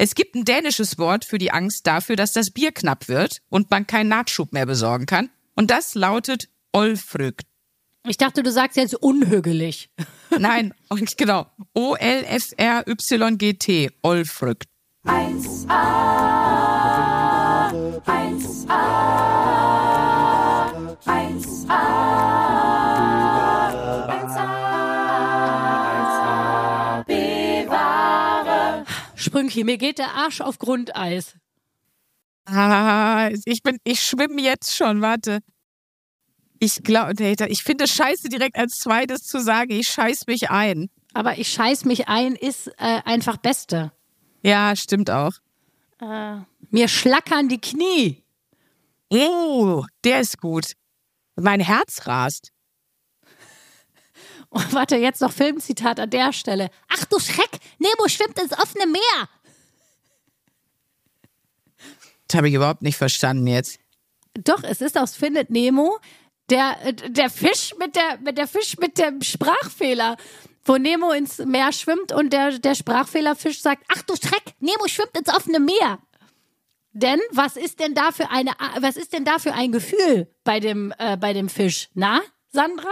Es gibt ein dänisches Wort für die Angst dafür, dass das Bier knapp wird und man keinen Nachschub mehr besorgen kann. Und das lautet Olfrügt. Ich dachte, du sagst jetzt unhügelig. Nein, genau. O-L-F-R-Y-G-T. Olfrügt. 1a, 1a, 1a, Sprünki, mir geht der Arsch auf Grundeis. Ah, ich bin, ich schwimme jetzt schon, warte. Ich glaube, ich finde es scheiße, direkt als zweites zu sagen, ich scheiß mich ein. Aber ich scheiß mich ein ist äh, einfach Beste. Ja, stimmt auch. Äh, mir schlackern die Knie. Oh, der ist gut. Mein Herz rast. Oh, warte, jetzt noch Filmzitat an der Stelle. Ach du Schreck, Nemo schwimmt ins offene Meer. Das habe ich überhaupt nicht verstanden jetzt. Doch, es ist aus Findet Nemo der, der Fisch mit der, mit der Fisch mit dem Sprachfehler wo Nemo ins Meer schwimmt und der, der Sprachfehlerfisch sagt, ach du Schreck, Nemo schwimmt ins offene Meer. Denn was ist denn da für eine, was ist denn da für ein Gefühl bei dem, äh, bei dem Fisch? Na, Sandra?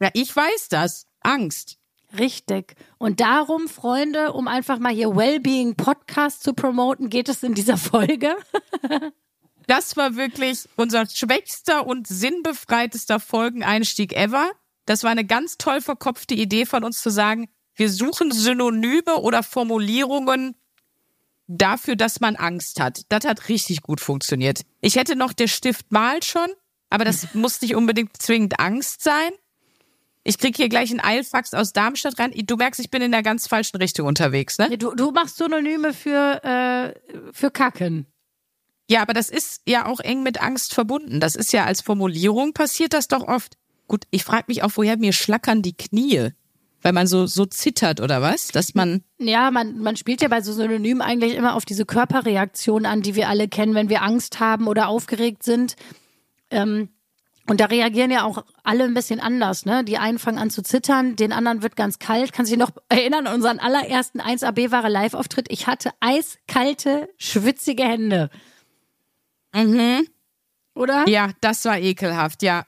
Ja, ich weiß das. Angst. Richtig. Und darum, Freunde, um einfach mal hier Wellbeing Podcast zu promoten, geht es in dieser Folge. das war wirklich unser schwächster und sinnbefreitester Folgeneinstieg ever. Das war eine ganz toll verkopfte Idee von uns zu sagen, wir suchen Synonyme oder Formulierungen dafür, dass man Angst hat. Das hat richtig gut funktioniert. Ich hätte noch der Stift malt schon, aber das muss nicht unbedingt zwingend Angst sein. Ich krieg hier gleich einen Eilfax aus Darmstadt rein. Du merkst, ich bin in der ganz falschen Richtung unterwegs, ne? Du, du machst Synonyme für, äh, für Kacken. Ja, aber das ist ja auch eng mit Angst verbunden. Das ist ja als Formulierung passiert das doch oft. Gut, ich frage mich auch, woher mir schlackern die Knie? Weil man so, so zittert oder was? Dass man. Ja, man, man spielt ja bei so Synonymen eigentlich immer auf diese Körperreaktion an, die wir alle kennen, wenn wir Angst haben oder aufgeregt sind. Ähm, und da reagieren ja auch alle ein bisschen anders, ne? Die einen fangen an zu zittern, den anderen wird ganz kalt. Kannst du dich noch erinnern an unseren allerersten 1AB-Ware Live-Auftritt? Ich hatte eiskalte, schwitzige Hände. Mhm. Oder? Ja, das war ekelhaft, ja.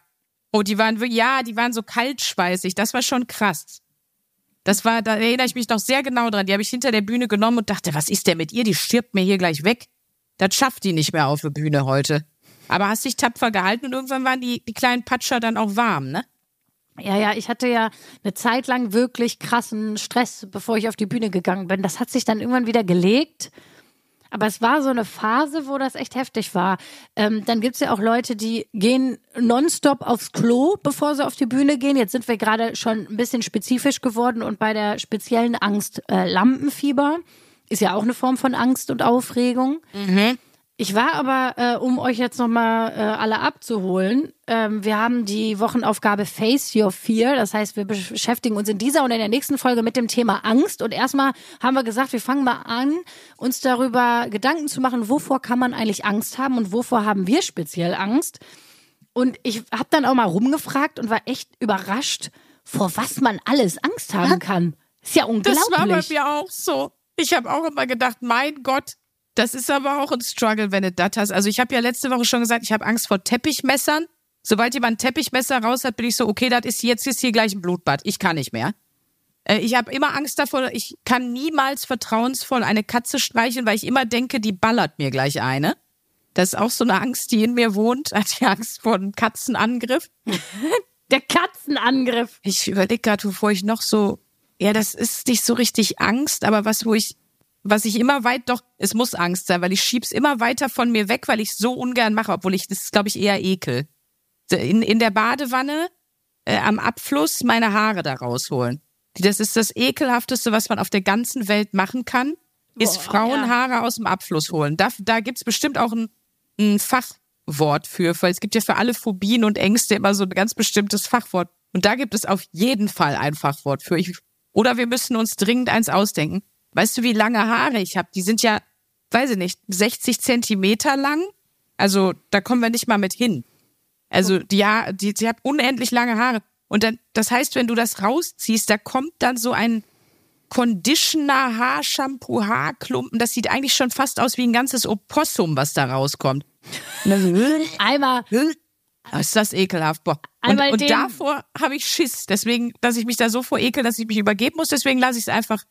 Oh, die waren, ja, die waren so kaltschweißig. Das war schon krass. Das war, da erinnere ich mich noch sehr genau dran. Die habe ich hinter der Bühne genommen und dachte, was ist denn mit ihr? Die stirbt mir hier gleich weg. Das schafft die nicht mehr auf der Bühne heute. Aber hast dich tapfer gehalten und irgendwann waren die, die kleinen Patscher dann auch warm, ne? Ja, ja, ich hatte ja eine Zeit lang wirklich krassen Stress, bevor ich auf die Bühne gegangen bin. Das hat sich dann irgendwann wieder gelegt. Aber es war so eine Phase, wo das echt heftig war. Ähm, dann gibt's ja auch Leute, die gehen nonstop aufs Klo, bevor sie auf die Bühne gehen. Jetzt sind wir gerade schon ein bisschen spezifisch geworden und bei der speziellen Angst äh, Lampenfieber ist ja auch eine Form von Angst und Aufregung. Mhm. Ich war aber, äh, um euch jetzt nochmal äh, alle abzuholen, ähm, wir haben die Wochenaufgabe Face Your Fear. Das heißt, wir beschäftigen uns in dieser und in der nächsten Folge mit dem Thema Angst. Und erstmal haben wir gesagt, wir fangen mal an, uns darüber Gedanken zu machen, wovor kann man eigentlich Angst haben und wovor haben wir speziell Angst. Und ich habe dann auch mal rumgefragt und war echt überrascht, vor was man alles Angst haben kann. Ist ja unglaublich. Das war bei mir auch so. Ich habe auch immer gedacht, mein Gott, das ist aber auch ein Struggle, wenn du das hast. Also ich habe ja letzte Woche schon gesagt, ich habe Angst vor Teppichmessern. Sobald jemand ein Teppichmesser raus hat, bin ich so, okay, das ist jetzt ist hier gleich ein Blutbad. Ich kann nicht mehr. Äh, ich habe immer Angst davor, ich kann niemals vertrauensvoll eine Katze streicheln, weil ich immer denke, die ballert mir gleich eine. Das ist auch so eine Angst, die in mir wohnt. Hat die Angst vor einem Katzenangriff. Der Katzenangriff. Ich überlege gerade, wovor ich noch so, ja, das ist nicht so richtig Angst, aber was, wo ich was ich immer weit, doch, es muss Angst sein, weil ich schieb's immer weiter von mir weg, weil ich so ungern mache, obwohl ich, das ist, glaube ich, eher Ekel. In, in der Badewanne äh, am Abfluss meine Haare da rausholen. Das ist das ekelhafteste, was man auf der ganzen Welt machen kann, ist Boah, Frauenhaare ja. aus dem Abfluss holen. Da, da gibt's bestimmt auch ein, ein Fachwort für, weil es gibt ja für alle Phobien und Ängste immer so ein ganz bestimmtes Fachwort. Und da gibt es auf jeden Fall ein Fachwort für. Ich, oder wir müssen uns dringend eins ausdenken. Weißt du, wie lange Haare ich habe? Die sind ja, weiß ich nicht, 60 Zentimeter lang. Also da kommen wir nicht mal mit hin. Also die, ja, die, die hat unendlich lange Haare. Und dann, das heißt, wenn du das rausziehst, da kommt dann so ein Conditioner, Haarshampoo, Haarklumpen. Das sieht eigentlich schon fast aus wie ein ganzes Opossum, was da rauskommt. Einmal. Ist das ekelhaft. Boah. Und, und davor habe ich Schiss. Deswegen, dass ich mich da so vor ekel, dass ich mich übergeben muss. Deswegen lasse ich es einfach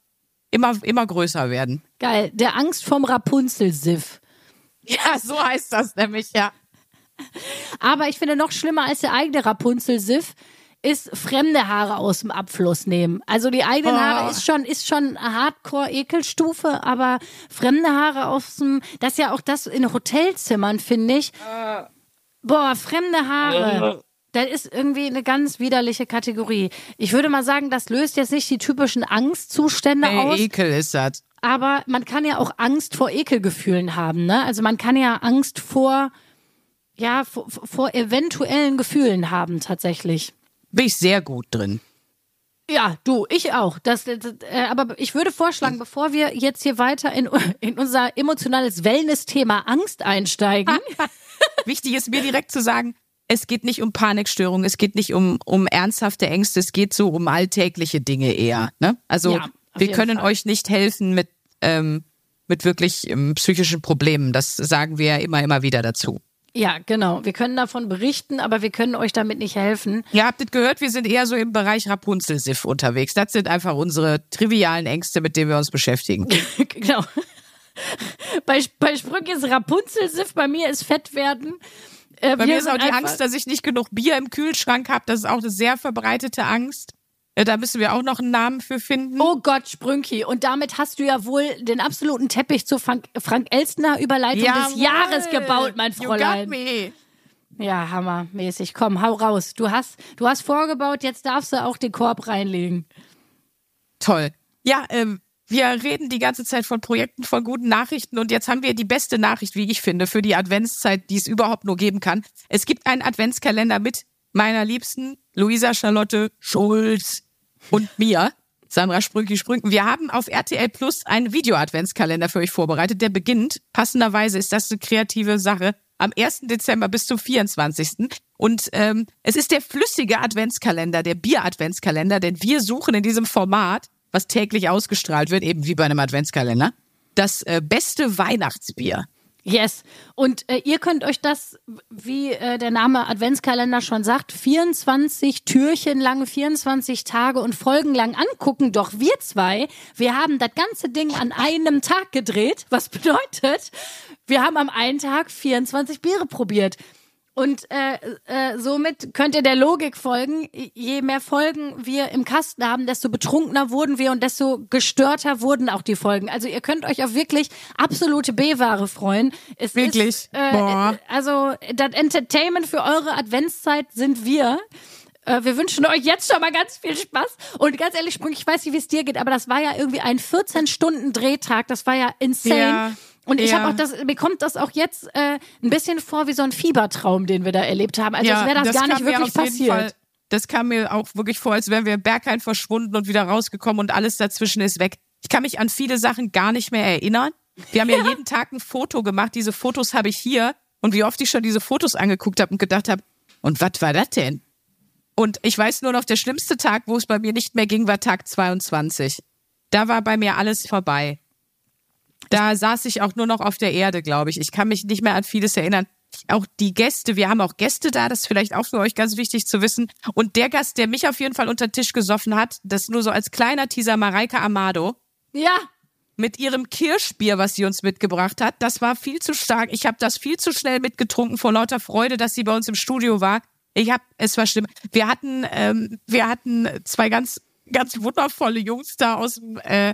immer, immer größer werden. Geil. Der Angst vom Rapunzel-Siff. Ja, so heißt das nämlich, ja. Aber ich finde noch schlimmer als der eigene Rapunzel-Siff ist fremde Haare aus dem Abfluss nehmen. Also die eigenen Oh. Haare ist schon, ist schon Hardcore-Ekelstufe, aber fremde Haare aus dem, das ist ja auch das in Hotelzimmern, finde ich. Boah, fremde Haare. Das ist irgendwie eine ganz widerliche Kategorie. Ich würde mal sagen, das löst jetzt nicht die typischen Angstzustände aus. Ey, Ekel ist das. Aber man kann ja auch Angst vor Ekelgefühlen haben, ne? Also man kann ja Angst vor, ja, vor, vor eventuellen Gefühlen haben, tatsächlich. Bin ich sehr gut drin. Ja, du, ich auch. Das, das, äh, aber ich würde vorschlagen, bevor wir jetzt hier weiter in, in unser emotionales Wellness-Thema Angst einsteigen. Wichtig ist mir direkt zu sagen, es geht nicht um Panikstörungen, es geht nicht um, um ernsthafte Ängste, es geht so um alltägliche Dinge eher. Ne? Also Ja, wir können Fall. euch nicht helfen mit, ähm, mit wirklich ähm, psychischen Problemen. Das sagen wir ja immer, immer wieder dazu. Ja, genau. Wir können davon berichten, aber wir können euch damit nicht helfen. Ihr habt es gehört, wir sind eher so im Bereich Rapunzel-Siff unterwegs. Das sind einfach unsere trivialen Ängste, mit denen wir uns beschäftigen. genau. Bei, bei Sprück ist Rapunzel-Siff, bei mir ist Fett werden. Äh, Bei mir ist auch die Angst, dass ich nicht genug Bier im Kühlschrank habe. Das ist auch eine sehr verbreitete Angst. Äh, Da müssen wir auch noch einen Namen für finden. Oh Gott, Sprünki. Und damit hast du ja wohl den absoluten Teppich zur Frank, Frank Elstner Überleitung des Jawohl. Jahres gebaut, mein You got Fräulein. me. Ja, hammermäßig. Komm, hau raus. Du hast, du hast vorgebaut, jetzt darfst du auch den Korb reinlegen. Toll. Ja, ähm, wir reden die ganze Zeit von Projekten, von guten Nachrichten und jetzt haben wir die beste Nachricht, wie ich finde, für die Adventszeit, die es überhaupt nur geben kann. Es gibt einen Adventskalender mit meiner Liebsten Luisa Charlotte Schulz und mir. Sandra Sprünki Sprünken. Wir haben auf RTL Plus einen Video-Adventskalender für euch vorbereitet. Der beginnt, passenderweise ist das eine kreative Sache, am 1. Dezember bis zum 24. Und ähm, es ist der flüssige Adventskalender, der Bier-Adventskalender, denn wir suchen in diesem Format, was täglich ausgestrahlt wird, eben wie bei einem Adventskalender, das äh, beste Weihnachtsbier. Yes. Und äh, ihr könnt euch das, wie äh, der Name Adventskalender schon sagt, 24 Türchen lang, 24 Tage und Folgen lang angucken. Doch wir zwei, wir haben das ganze Ding an einem Tag gedreht. Was bedeutet, wir haben am einen Tag 24 Biere probiert. Und äh, äh, somit könnt ihr der Logik folgen. Je mehr Folgen wir im Kasten haben, desto betrunkener wurden wir und desto gestörter wurden auch die Folgen. Also ihr könnt euch auf wirklich absolute B-Ware freuen. Es Wirklich? Ist, äh, Boah. Also das Entertainment für eure Adventszeit sind wir. Äh, Wir wünschen euch jetzt schon mal ganz viel Spaß. Und ganz ehrlich, Sprung, ich weiß nicht, wie es dir geht, aber das war ja irgendwie ein 14-Stunden-Drehtag. Das war ja insane. Ja, und ich ja. habe auch das, mir kommt das auch jetzt äh, ein bisschen vor wie so ein Fiebertraum, den wir da erlebt haben. Also als wäre das, gar kam nicht wirklich passiert. Fall, das kam mir auch wirklich vor, als wären wir Bergheim verschwunden und wieder rausgekommen und alles dazwischen ist weg. Ich kann mich an viele Sachen gar nicht mehr erinnern. Wir haben ja, jeden Tag ein Foto gemacht. Diese Fotos habe ich hier. Und wie oft ich schon diese Fotos angeguckt habe und gedacht habe, und was war das denn? Und ich weiß nur noch, der schlimmste Tag, wo es bei mir nicht mehr ging, war Tag 22. Da war bei mir alles vorbei. Da saß ich auch nur noch auf der Erde, glaube ich. Ich kann mich nicht mehr an vieles erinnern. Auch die Gäste, wir haben auch Gäste da, das ist vielleicht auch für euch ganz wichtig zu wissen. Und der Gast, der mich auf jeden Fall unter den Tisch gesoffen hat, das nur so als kleiner Teaser, Mareike Amado, Ja, mit ihrem Kirschbier, was sie uns mitgebracht hat, das war viel zu stark. Ich habe das viel zu schnell mitgetrunken vor lauter Freude, dass sie bei uns im Studio war. Ich habe, es war schlimm. Wir hatten, ähm, wir hatten zwei ganz, ganz wundervolle Jungs da aus dem, äh,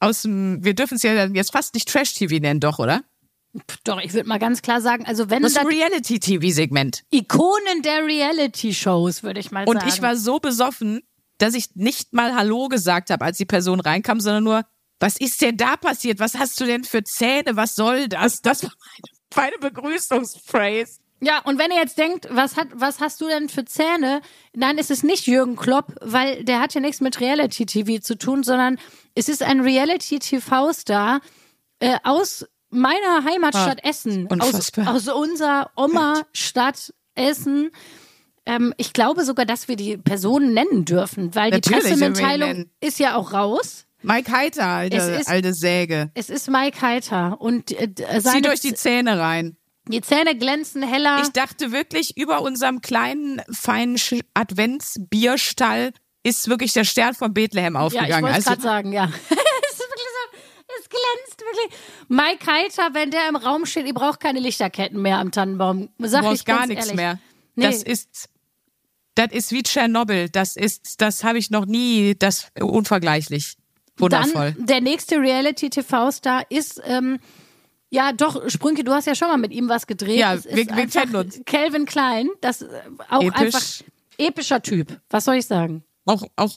aus dem, wir dürfen es ja jetzt fast nicht Trash-TV nennen, doch, oder? Doch, ich würde mal ganz klar sagen, also wenn Das ist das ein Reality-TV-Segment. Ikonen der Reality-Shows, würde ich mal Und sagen. ich war so besoffen, dass ich nicht mal Hallo gesagt habe, als die Person reinkam, sondern nur, was ist denn da passiert? Was hast du denn für Zähne? Was soll das? Das war meine, meine Begrüßungsphrase. Ja, und wenn ihr jetzt denkt, was hat, was hast du denn für Zähne? Nein, es ist nicht Jürgen Klopp, weil der hat ja nichts mit Reality-TV zu tun, sondern es ist ein Reality-TV-Star äh, aus meiner Heimatstadt Essen, aus, Ah, unfassbar. aus unserer Oma-Stadt Essen. Ähm, ich glaube sogar, dass wir die Personen nennen dürfen, weil die Natürlich ihn Pressemitteilung ist ja auch raus. Mike Heiter, alte, ist- alte Säge. Es ist Mike Heiter und äh, Zieh seine durch die Zähne rein. Die Zähne glänzen heller. Ich dachte wirklich, über unserem kleinen, feinen Adventsbierstall ist wirklich der Stern von Bethlehem ja, ich aufgegangen. wollte also, gerade sagen, ja. es ist wirklich so, es glänzt wirklich. Mike Heiter, wenn der im Raum steht, ihr braucht keine Lichterketten mehr am Tannenbaum. Sag du ich brauchst gar nichts ehrlich. mehr. Nee. Das ist, das ist wie Tschernobyl. Das ist, das habe ich noch nie, das unvergleichlich. Wundervoll. Dann der nächste Reality-TV-Star ist, ähm, ja doch, Sprünke, du hast ja schon mal mit ihm was gedreht. Ja, wir- wir kennen uns. Calvin Klein, das äh, auch Episch. einfach epischer Typ. Was soll ich sagen? auch, auch,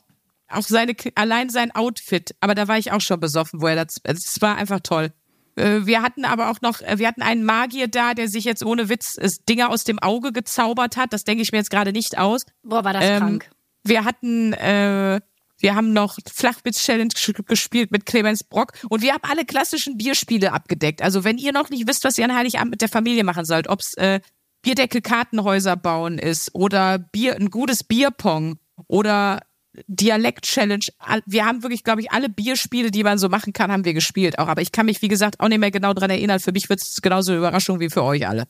auch seine, allein sein Outfit. Aber da war ich auch schon besoffen, wo er das, es war einfach toll. Äh, Wir hatten aber auch noch, äh, wir hatten einen Magier da, der sich jetzt ohne Witz äh, Dinge aus dem Auge gezaubert hat. Das denke ich mir jetzt gerade nicht aus. Boah, war das Ähm, krank. Wir hatten, äh, wir haben noch Flachwitz-Challenge ges- gespielt mit Clemens Brock und wir haben alle klassischen Bierspiele abgedeckt. Also wenn ihr noch nicht wisst, was ihr an Heiligabend mit der Familie machen sollt, ob's äh, Bierdeckel-Kartenhäuser bauen ist oder Bier, ein gutes Bierpong oder Dialekt-Challenge. All- Wir haben wirklich, glaube ich, alle Bierspiele, die man so machen kann, haben wir gespielt auch. Aber ich kann mich, wie gesagt, auch nicht mehr genau dran erinnern. Für mich wird es genauso eine Überraschung wie für euch alle.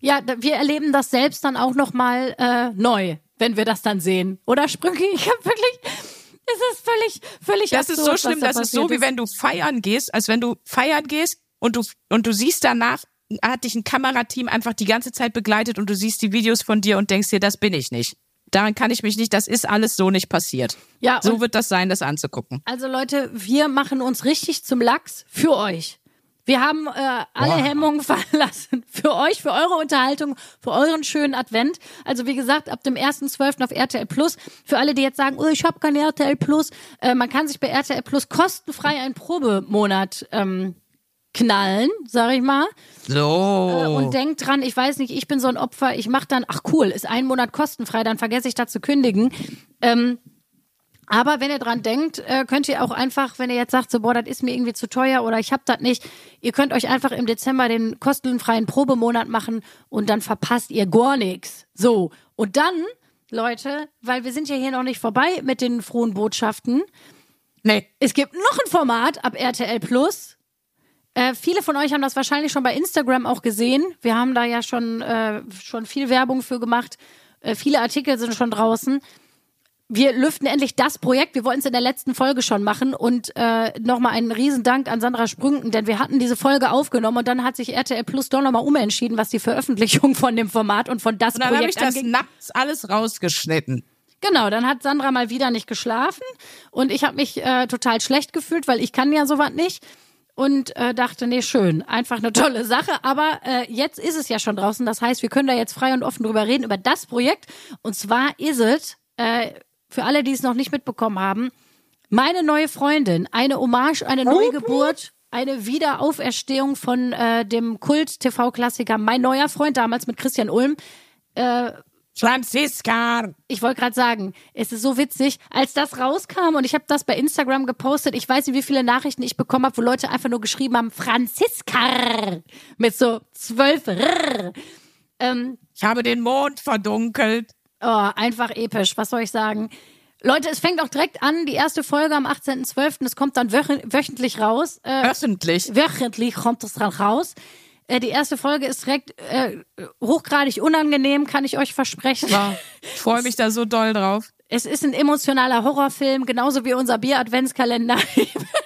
Ja, wir erleben das selbst dann auch noch mal äh, neu, wenn wir das dann sehen. Oder Sprünke? Ich habe wirklich, es ist völlig, völlig Das ist absurd, so schlimm, da das ist so, wie wenn du feiern gehst, als wenn du feiern gehst und du, und du siehst danach, hat dich ein Kamerateam einfach die ganze Zeit begleitet und du siehst die Videos von dir und denkst dir, das bin ich nicht. Daran kann ich mich nicht, das ist alles so nicht passiert. Ja, So wird das sein, das anzugucken. Also Leute, wir machen uns richtig zum Lachs für euch. Wir haben äh, alle Wow. Hemmungen verlassen. Für euch, für eure Unterhaltung, für euren schönen Advent. Also wie gesagt, ab dem 1.12. auf RTL Plus. Für alle, die jetzt sagen, oh, ich habe kein RTL Plus. Äh, man kann sich bei RTL Plus kostenfrei einen Probemonat ähm, knallen, sag ich mal. So. Und denkt dran, ich weiß nicht, ich bin so ein Opfer, ich mach dann, ach cool, ist ein Monat kostenfrei, dann vergesse ich da zu kündigen. Ähm, aber wenn ihr dran denkt, äh, könnt ihr auch einfach, wenn ihr jetzt sagt, so boah, das ist mir irgendwie zu teuer oder ich hab das nicht, ihr könnt euch einfach im Dezember den kostenfreien Probemonat machen und dann verpasst ihr gar nichts. So, und dann, Leute, weil wir sind ja hier noch nicht vorbei mit den frohen Botschaften, nee. es gibt noch ein Format ab RTL Plus. Äh, viele von euch haben das wahrscheinlich schon bei Instagram auch gesehen. Wir haben da ja schon, äh, schon viel Werbung für gemacht. Äh, viele Artikel sind schon draußen. Wir lüften endlich das Projekt. Wir wollten es in der letzten Folge schon machen. Und äh, nochmal einen Riesendank an Sandra Sprünken, denn wir hatten diese Folge aufgenommen und dann hat sich RTL Plus doch nochmal umentschieden, was die Veröffentlichung von dem Format und von das Und dann habe Projekt ich das nachts alles rausgeschnitten. Genau, dann hat Sandra mal wieder nicht geschlafen und ich habe mich äh, total schlecht gefühlt, weil ich kann ja sowas nicht und äh, dachte, nee, schön, einfach eine tolle Sache. Aber äh, jetzt ist es ja schon draußen, das heißt, wir können da jetzt frei und offen drüber reden über das Projekt. Und zwar ist es äh, für alle, die es noch nicht mitbekommen haben, meine neue Freundin, eine Hommage, eine Neugeburt. Eine Wiederauferstehung von äh, dem Kult-TV-Klassiker Mein neuer Freund, damals mit Christian Ulm Franziska. ich wollte gerade sagen, es ist so witzig, als das rauskam und ich habe das bei Instagram gepostet. Ich weiß nicht, wie viele Nachrichten ich bekommen habe, wo Leute einfach nur geschrieben haben, Franziska mit so zwölf. Ähm, Ich habe den Mond verdunkelt. Oh, einfach episch, was soll ich sagen? Leute, es fängt auch direkt an, die erste Folge am 18.12., es kommt dann wöch wöchentlich raus. Äh, Öffentlich. wöchentlich kommt es dann raus. Äh, die erste Folge ist direkt äh, hochgradig unangenehm, kann ich euch versprechen. Ja, ich freue mich da so doll drauf. Es ist ein emotionaler Horrorfilm, genauso wie unser Bier-Adventskalender.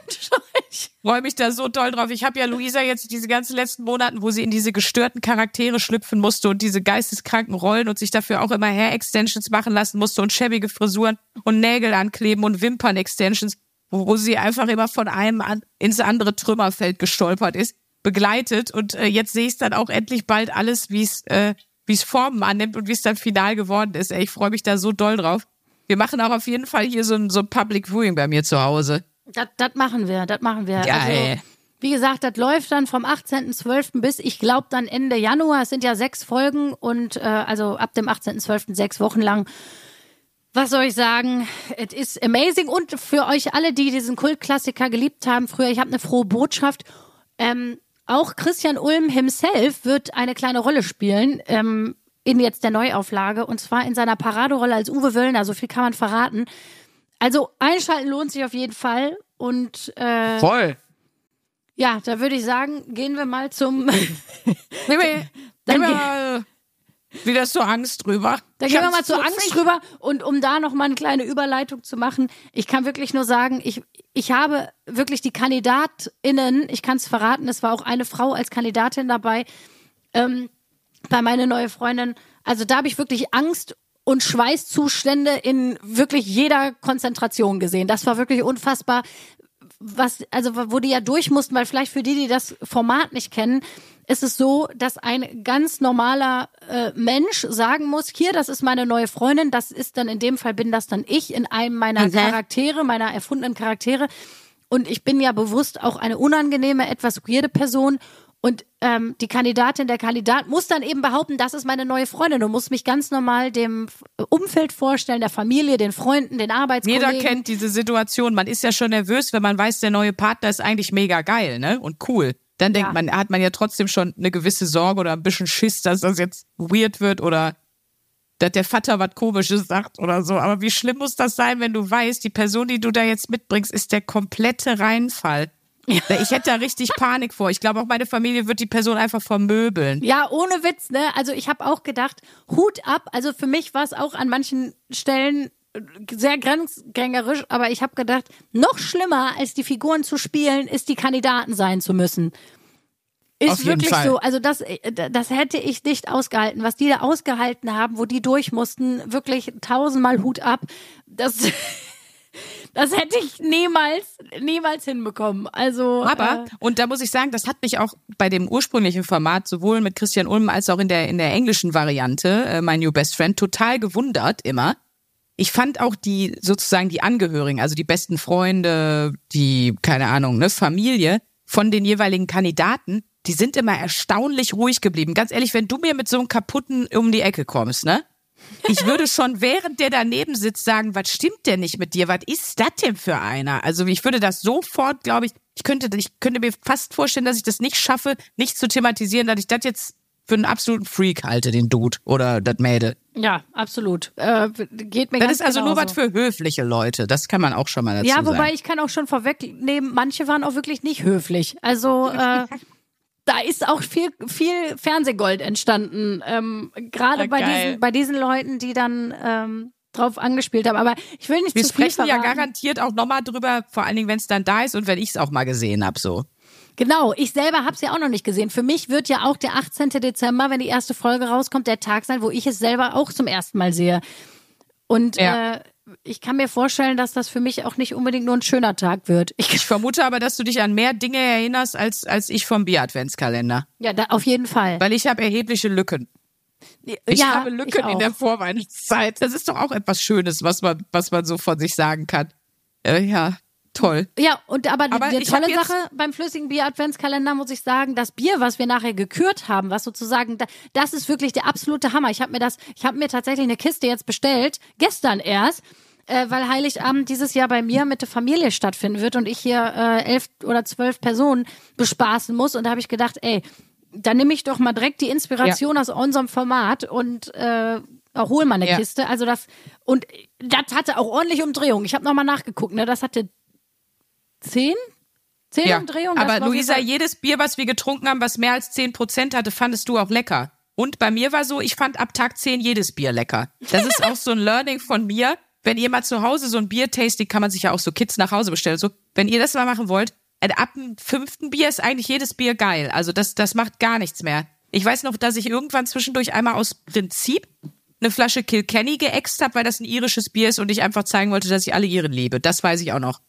Freue mich da so doll drauf. Ich habe ja Luisa jetzt diese ganzen letzten Monaten, wo sie in diese gestörten Charaktere schlüpfen musste und diese geisteskranken Rollen und sich dafür auch immer Hair-Extensions machen lassen musste und schäbige Frisuren und Nägel ankleben und Wimpern-Extensions, wo, wo sie einfach immer von einem an, ins andere Trümmerfeld gestolpert ist, begleitet. Und äh, jetzt sehe ich dann auch endlich bald alles, wie es äh, wie es Formen annimmt und wie es dann final geworden ist. Ey, ich freue mich da so doll drauf. Wir machen auch auf jeden Fall hier so ein, so ein Public Viewing bei mir zu Hause. Das, machen wir, das machen wir. Geil. Also, wie gesagt, das läuft dann vom 18.12. bis, ich glaube, dann Ende Januar. Es sind ja sechs Folgen und äh, also ab dem 18.12. sechs Wochen lang. Was soll ich sagen? Es ist amazing. Und für euch alle, die diesen Kultklassiker geliebt haben früher, ich habe eine frohe Botschaft. Ähm, auch Christian Ulm himself wird eine kleine Rolle spielen ähm, in jetzt der Neuauflage. Und zwar in seiner Paraderolle als Uwe Wöllner. So viel kann man verraten. Also einschalten lohnt sich auf jeden Fall. Und äh, Voll. ja, da würde ich sagen, gehen wir mal zum. Nehmen wir, Dann nehmen wir mal wieder so Angst drüber. Da gehen wir mal zur Angst drüber und um da noch mal eine kleine Überleitung zu machen, ich kann wirklich nur sagen, ich, ich habe wirklich die KandidatInnen, ich kann es verraten, es war auch eine Frau als Kandidatin dabei, ähm, bei meiner neue Freundin. Also da habe ich wirklich Angst und Schweißzustände in wirklich jeder Konzentration gesehen. Das war wirklich unfassbar. Was, also wo die ja durch mussten, weil vielleicht für die, die das Format nicht kennen, ist es so, dass ein ganz normaler äh, Mensch sagen muss, hier, das ist meine neue Freundin, das ist dann in dem Fall bin das dann ich in einem meiner Mhm. Charaktere, meiner erfundenen Charaktere. Und ich bin ja bewusst auch eine unangenehme, etwas weirde Person. Und ähm, die Kandidatin, der Kandidat muss dann eben behaupten, das ist meine neue Freundin. Du musst mich ganz normal dem Umfeld vorstellen, der Familie, den Freunden, den Arbeitskollegen. Jeder kennt diese Situation. Man ist ja schon nervös, wenn man weiß, der neue Partner ist eigentlich mega geil, ne? Und cool. Dann denkt Ja. man, hat man ja trotzdem schon eine gewisse Sorge oder ein bisschen Schiss, dass das jetzt weird wird oder dass der Vater was Komisches sagt oder so. Aber wie schlimm muss das sein, wenn du weißt, die Person, die du da jetzt mitbringst, ist der komplette Reinfall. Ich hätte da richtig Panik vor. Ich glaube, auch meine Familie wird die Person einfach vermöbeln. Ja, ohne Witz, ne? Also ich habe auch gedacht, Hut ab. Also für mich war es auch an manchen Stellen äh, sehr grenzgängerisch, aber ich habe gedacht, noch schlimmer als die Figuren zu spielen, ist die Kandidaten sein zu müssen. Ist Auf wirklich so. Also das, äh, das hätte ich nicht ausgehalten. Was die da ausgehalten haben, wo die durch mussten, wirklich tausendmal Hut ab. Das, das hätte ich niemals, niemals hinbekommen. Also. Aber, äh, und da muss ich sagen, das hat mich auch bei dem ursprünglichen Format, sowohl mit Christian Ulm als auch in der, in der englischen Variante, äh, My New Best Friend, total gewundert immer. Ich fand auch die, sozusagen die Angehörigen, also die besten Freunde, die, keine Ahnung, ne, Familie von den jeweiligen Kandidaten, die sind immer erstaunlich ruhig geblieben. Ganz ehrlich, wenn du mir mit so einem kaputten um die Ecke kommst, ne? Ich würde schon, während der daneben sitzt, sagen, was stimmt denn nicht mit dir? Was ist das denn für einer? Also ich würde das sofort, glaube ich, ich könnte, ich könnte mir fast vorstellen, dass ich das nicht schaffe, nicht zu thematisieren, dass ich das jetzt für einen absoluten Freak halte, den Dude oder das Mädel. ja, absolut. Äh, geht mir Das ganz ist also nur genauso. was für höfliche Leute. Das kann man auch schon mal dazu Ja, sagen. wobei ich kann auch schon vorwegnehmen, manche waren auch wirklich nicht höflich. Also äh, da ist auch viel, viel Fernsehgold entstanden. Ähm, Gerade Ah, bei geil. diesen, bei diesen Leuten, die dann ähm, drauf angespielt haben. Aber ich will nicht Wir zu viel sprechen ja verraten. garantiert auch nochmal drüber, vor allen Dingen, wenn es dann da ist und wenn ich es auch mal gesehen habe. So. Genau, ich selber habe es ja auch noch nicht gesehen. Für mich wird ja auch der 18. Dezember, wenn die erste Folge rauskommt, der Tag sein, wo ich es selber auch zum ersten Mal sehe. Und Ja. äh, ich kann mir vorstellen, dass das für mich auch nicht unbedingt nur ein schöner Tag wird. Ich, Ich vermute aber, dass du dich an mehr Dinge erinnerst als, als ich vom Bier-Adventskalender. ja, da, auf jeden Fall. Weil ich habe erhebliche Lücken. Ich ja, habe Lücken ich in der Vorweihnachtszeit. Das ist doch auch etwas Schönes, was man, was man so von sich sagen kann. Äh, ja, toll. Ja, und aber, Aber die tolle Sache beim flüssigen Bier Adventskalender muss ich sagen, das Bier, was wir nachher gekürt haben, was sozusagen, da- das ist wirklich der absolute Hammer. Ich habe mir das, ich habe mir tatsächlich eine Kiste jetzt bestellt, gestern erst, äh, weil Heiligabend dieses Jahr bei mir mit der Familie stattfinden wird und ich hier äh, elf oder zwölf Personen bespaßen muss. Und da habe ich gedacht, ey, dann nehme ich doch mal direkt die Inspiration aus unserem Format und äh, hol mal eine Ja. Kiste. Also das und das hatte auch ordentlich Umdrehung. Ich habe nochmal nachgeguckt, ne? Das hatte zehn? Zehn Ja. Umdrehungen? Aber Luisa, jedes Bier, was wir getrunken haben, was mehr als 10 Prozent hatte, fandest du auch lecker. Und bei mir war so, ich fand ab Tag 10 jedes Bier lecker. Das ist auch so ein Learning von mir. Wenn ihr mal zu Hause so ein Bier-Tasting, kann man sich ja auch so Kids nach Hause bestellen. So, wenn ihr das mal machen wollt, äh, ab dem fünften Bier ist eigentlich jedes Bier geil. Also das, das macht gar nichts mehr. Ich weiß noch, dass ich irgendwann zwischendurch einmal aus Prinzip eine Flasche Kilkenny geäxt habe, weil das ein irisches Bier ist und ich einfach zeigen wollte, dass ich alle Iren liebe. Das weiß ich auch noch.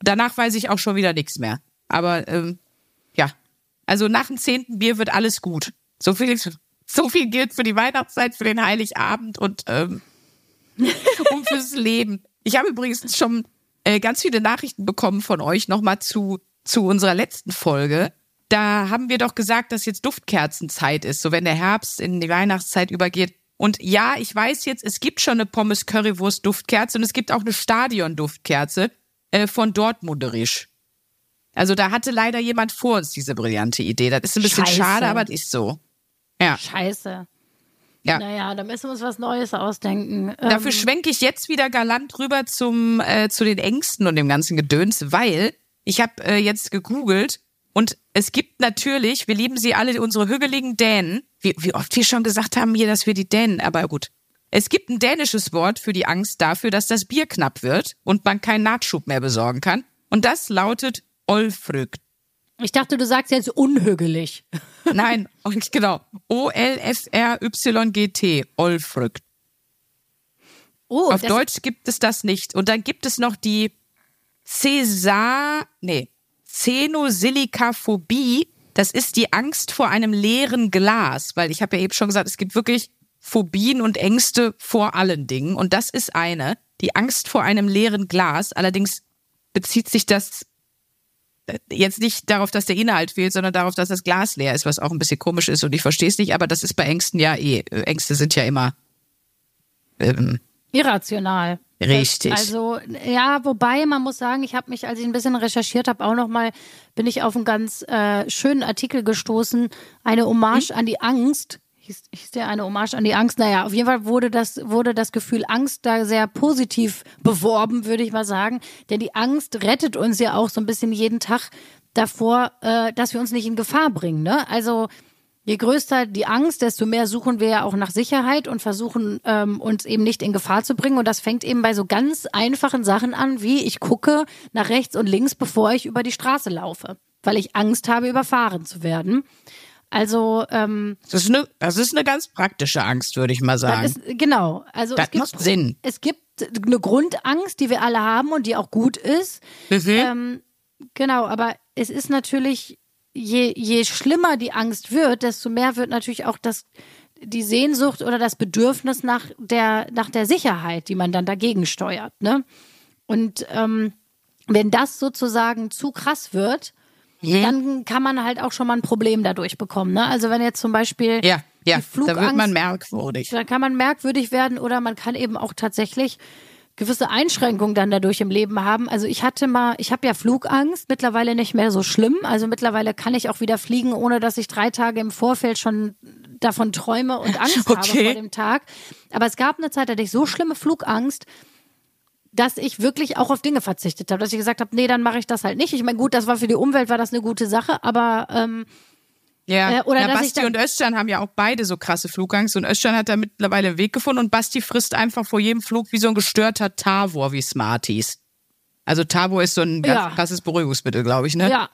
Danach weiß ich auch schon wieder nichts mehr. Aber ähm, ja, also nach dem zehnten Bier wird alles gut. So viel, so viel gilt für die Weihnachtszeit, für den Heiligabend und ähm, und fürs Leben. Ich habe übrigens schon äh, ganz viele Nachrichten bekommen von euch nochmal zu zu unserer letzten Folge. Da haben wir doch gesagt, dass jetzt Duftkerzenzeit ist, so wenn der Herbst in die Weihnachtszeit übergeht. Und ja, ich weiß jetzt, es gibt schon eine Pommes Currywurst Duftkerze und es gibt auch eine Stadion Duftkerze äh, von Dortmunderisch. Also da hatte leider jemand vor uns diese brillante Idee. Das ist ein bisschen Scheiße. schade, aber es ist so. Ja. Scheiße. Ja. Naja, da müssen wir uns was Neues ausdenken. Dafür Ähm, schwenke ich jetzt wieder galant rüber zum äh, zu den Ängsten und dem ganzen Gedöns, weil ich habe äh, jetzt gegoogelt und es gibt natürlich, wir lieben sie alle, unsere hügeligen Dänen. Wie, wie oft wir schon gesagt haben hier, dass wir die Dänen, aber gut. Es gibt ein dänisches Wort für die Angst dafür, dass das Bier knapp wird und man keinen Nachschub mehr besorgen kann. Und das lautet Olfrügt. ich dachte, du sagst jetzt unhügelig. Nein, genau. O-L-F-R-Y-G-T. Olfrügt. Oh, Auf Deutsch gibt es das nicht. Und dann gibt es noch die Cäsar, nee, Xenosilikaphobie. Das ist die Angst vor einem leeren Glas, weil ich habe ja eben schon gesagt, es gibt wirklich Phobien und Ängste vor allen Dingen. Und das ist eine, die Angst vor einem leeren Glas. Allerdings bezieht sich das äh, jetzt nicht darauf, dass der Inhalt fehlt, sondern darauf, dass das Glas leer ist, was auch ein bisschen komisch ist und ich verstehe es nicht, aber das ist bei Ängsten ja eh. Ängste sind ja immer ähm, irrational. Richtig. Also ja, wobei man muss sagen, ich habe mich, als ich ein bisschen recherchiert habe, auch noch mal bin ich auf einen ganz äh, schönen Artikel gestoßen, eine Hommage an die Angst. Hieß, hieß der eine Hommage an die Angst? Naja, auf jeden Fall wurde das wurde das Gefühl Angst da sehr positiv beworben, würde ich mal sagen, denn die Angst rettet uns ja auch so ein bisschen jeden Tag davor, äh, dass wir uns nicht in Gefahr bringen. Ne? Also Je größer die Angst, desto mehr suchen wir ja auch nach Sicherheit und versuchen ähm, uns eben nicht in Gefahr zu bringen. Und das fängt eben bei so ganz einfachen Sachen an, wie ich gucke nach rechts und links, bevor ich über die Straße laufe, weil ich Angst habe, überfahren zu werden. Also ähm, Das ist eine, das ist eine ganz praktische Angst, würde ich mal sagen. ist genau. Also Das es gibt, macht Sinn. Es gibt eine Grundangst, die wir alle haben und die auch gut ist. Mhm. Ähm, genau, aber es ist natürlich, je, je schlimmer die Angst wird, desto mehr wird natürlich auch das, die Sehnsucht oder das Bedürfnis nach der, nach der Sicherheit, die man dann dagegen steuert. Ne? Und ähm, wenn das sozusagen zu krass wird, Mhm. dann kann man halt auch schon mal ein Problem dadurch bekommen. Ne? Also wenn jetzt zum Beispiel ja, ja, die Flugangst, da wird man merkwürdig. da kann man merkwürdig werden oder man kann eben auch tatsächlich gewisse Einschränkungen dann dadurch im Leben haben. Also ich hatte mal, ich habe ja Flugangst, mittlerweile nicht mehr so schlimm. Also mittlerweile kann ich auch wieder fliegen, ohne dass ich drei Tage im Vorfeld schon davon träume und Angst habe Okay. vor dem Tag. Aber es gab eine Zeit, da hatte ich so schlimme Flugangst, dass ich wirklich auch auf Dinge verzichtet habe, dass ich gesagt habe, nee, dann mache ich das halt nicht. Ich meine, gut, das war für die Umwelt war das eine gute Sache, aber ähm, Ja, Äh, oder ja Basti und Özcan haben ja auch beide so krasse Flugangst und Özcan hat da mittlerweile einen Weg gefunden und Basti frisst einfach vor jedem Flug wie so ein gestörter Tavor wie Smarties. Also Tavor ist so ein ganz Ja. krasses Beruhigungsmittel, glaube ich, ne? ja,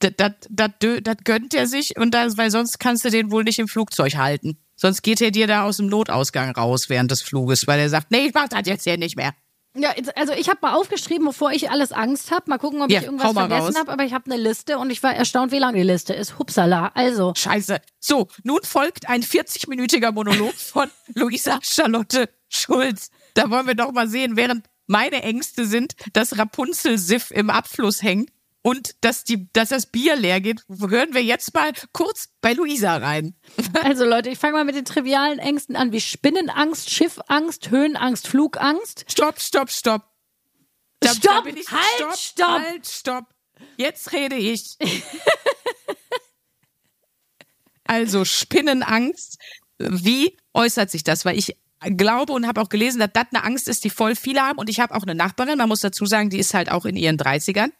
Das, das, das, das gönnt er sich und das, weil sonst kannst du den wohl nicht im Flugzeug halten. Sonst geht er dir da aus dem Notausgang raus während des Fluges, weil er sagt, nee, ich mach das jetzt hier nicht mehr. Ja, also ich habe mal aufgeschrieben, bevor ich alles Angst habe. Mal gucken, ob Ja, ich irgendwas vergessen habe. Aber ich habe eine Liste und ich war erstaunt, wie lang die Liste ist. Hupsala. Also, Scheiße. So, nun folgt ein 40-minütiger Monolog von Luisa Charlotte Schulz. Da wollen wir doch mal sehen, während meine Ängste sind, dass Rapunzel-Siff im Abfluss hängt und dass, die, dass das Bier leer geht, hören wir jetzt mal kurz bei Luisa rein. also Leute, ich fange mal mit den trivialen Ängsten an, wie Spinnenangst, Schiffangst, Höhenangst, Flugangst. Stopp, stopp, stopp. Stopp, bin ich- halt, stopp. Halt, stopp. Jetzt rede ich. also Spinnenangst. Wie äußert sich das? Weil ich glaube und habe auch gelesen, dass das eine Angst ist, die voll viele haben. Und ich habe auch eine Nachbarin, man muss dazu sagen, die ist halt auch in ihren 30ern.